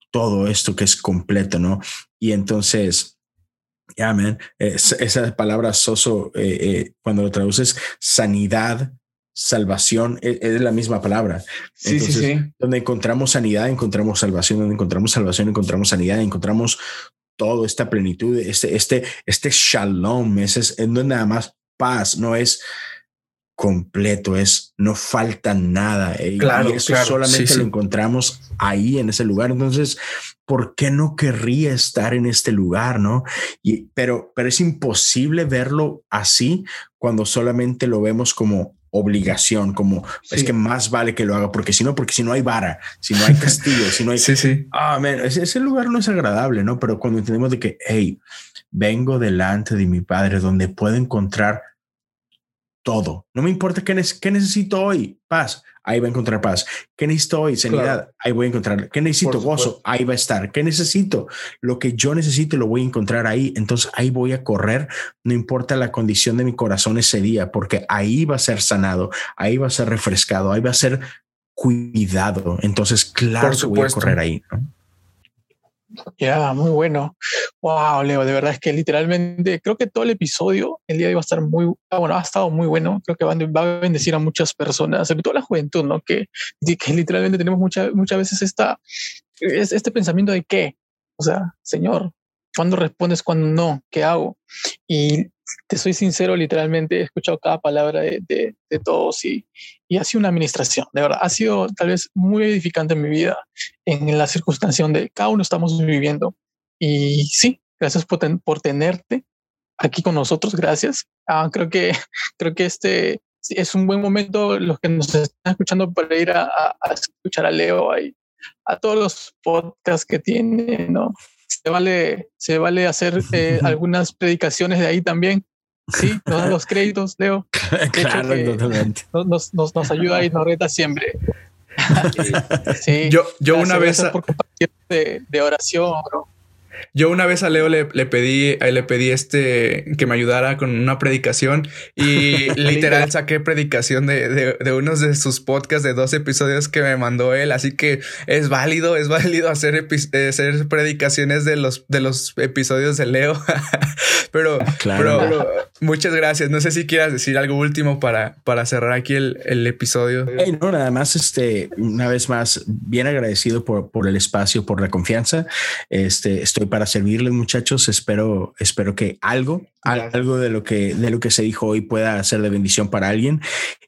todo esto que es completo, ¿no? Y entonces ya, man. esa palabra soso, eh, eh, cuando lo traduces, sanidad, salvación, e, es, la misma palabra. Sí, sí, sí. Donde encontramos sanidad, encontramos salvación, donde encontramos salvación, encontramos sanidad, encontramos todo esta plenitud, este, este, este shalom, ese es, no es nada más paz, no es completo, es no falta nada. Eh, claro, y eso solamente lo encontramos ahí en ese lugar. Entonces, ¿por qué no querría estar en este lugar? No, y, pero, pero es imposible verlo así cuando solamente lo vemos como obligación, como es que más vale que lo haga, porque si no, porque si no hay vara, si no hay castigo, si no hay... Sí, sí. Ah, ese, lugar no es agradable, ¿no? Pero cuando entendemos de que, hey, vengo delante de mi Padre, donde puedo encontrar todo. No me importa qué, necesito hoy, paz, ahí va a encontrar paz. ¿Qué necesito hoy? Sanidad, ahí voy a encontrar. ¿Qué necesito? Gozo, ahí va a estar. ¿Qué necesito? Lo que yo necesito lo voy a encontrar ahí. Entonces ahí voy a correr, no importa la condición de mi corazón ese día, porque ahí va a ser sanado, ahí va a ser refrescado, ahí va a ser cuidado. Entonces, claro que voy a correr ahí. Ya, muy bueno. Wow, Leo, de verdad es que literalmente creo que todo el episodio el día de hoy va a estar muy, ah, bueno, ha estado muy bueno. Creo que va a bendecir a muchas personas, sobre todo la juventud, ¿no? Que, que literalmente tenemos muchas muchas veces esta, este pensamiento de qué, o sea, Señor, ¿cuándo respondes? ¿Cuándo no? ¿Qué hago? Y te soy sincero, literalmente he escuchado cada palabra de, de, de todos y, y, ha sido una administración, de verdad, ha sido tal vez muy edificante en mi vida, en la circunstancia donde cada uno estamos viviendo. Y sí, gracias por, por tenerte aquí con nosotros, gracias. Ah, creo que creo que este es un buen momento los que nos están escuchando para ir a, a, escuchar a Leo ahí, a todos los podcasts que tiene, ¿no? Se vale, se vale hacer eh, algunas predicaciones de ahí también. Sí, nos dan los créditos, Leo. claro, totalmente. Nos, nos, nos, ayuda y nos reta siempre. sí, yo yo una vez. Por compartir de, de oración, bro. Yo una vez a Leo le, pedí, eh, le pedí este que me ayudara con una predicación y literal saqué predicación de, de, de, unos de sus podcasts de dos episodios que me mandó él. Así que es válido, es válido hacer, hacer predicaciones de los, de los episodios de Leo. pero, pero, muchas gracias. No sé si quieras decir algo último para, para cerrar aquí el, el episodio. no, nada más, este, una vez más, bien agradecido por, por el espacio, por la confianza. Este, estoy para servirles, muchachos. Espero, espero que algo, algo de lo que, de lo que se dijo hoy pueda ser de bendición para alguien.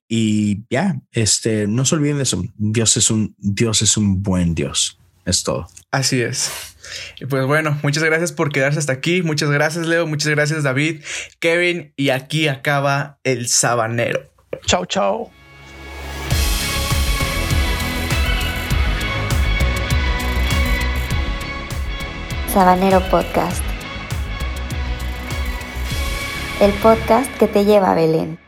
Y ya, este, no se olviden de eso. Dios es un, Dios es un buen Dios. Es todo. Así es. Y pues bueno, muchas gracias por quedarse hasta aquí. Muchas gracias, Leo. Muchas gracias, David, Kevin. Y aquí acaba el sabanero. Chao, chao. Sabanero Podcast. El podcast que te lleva a Belén.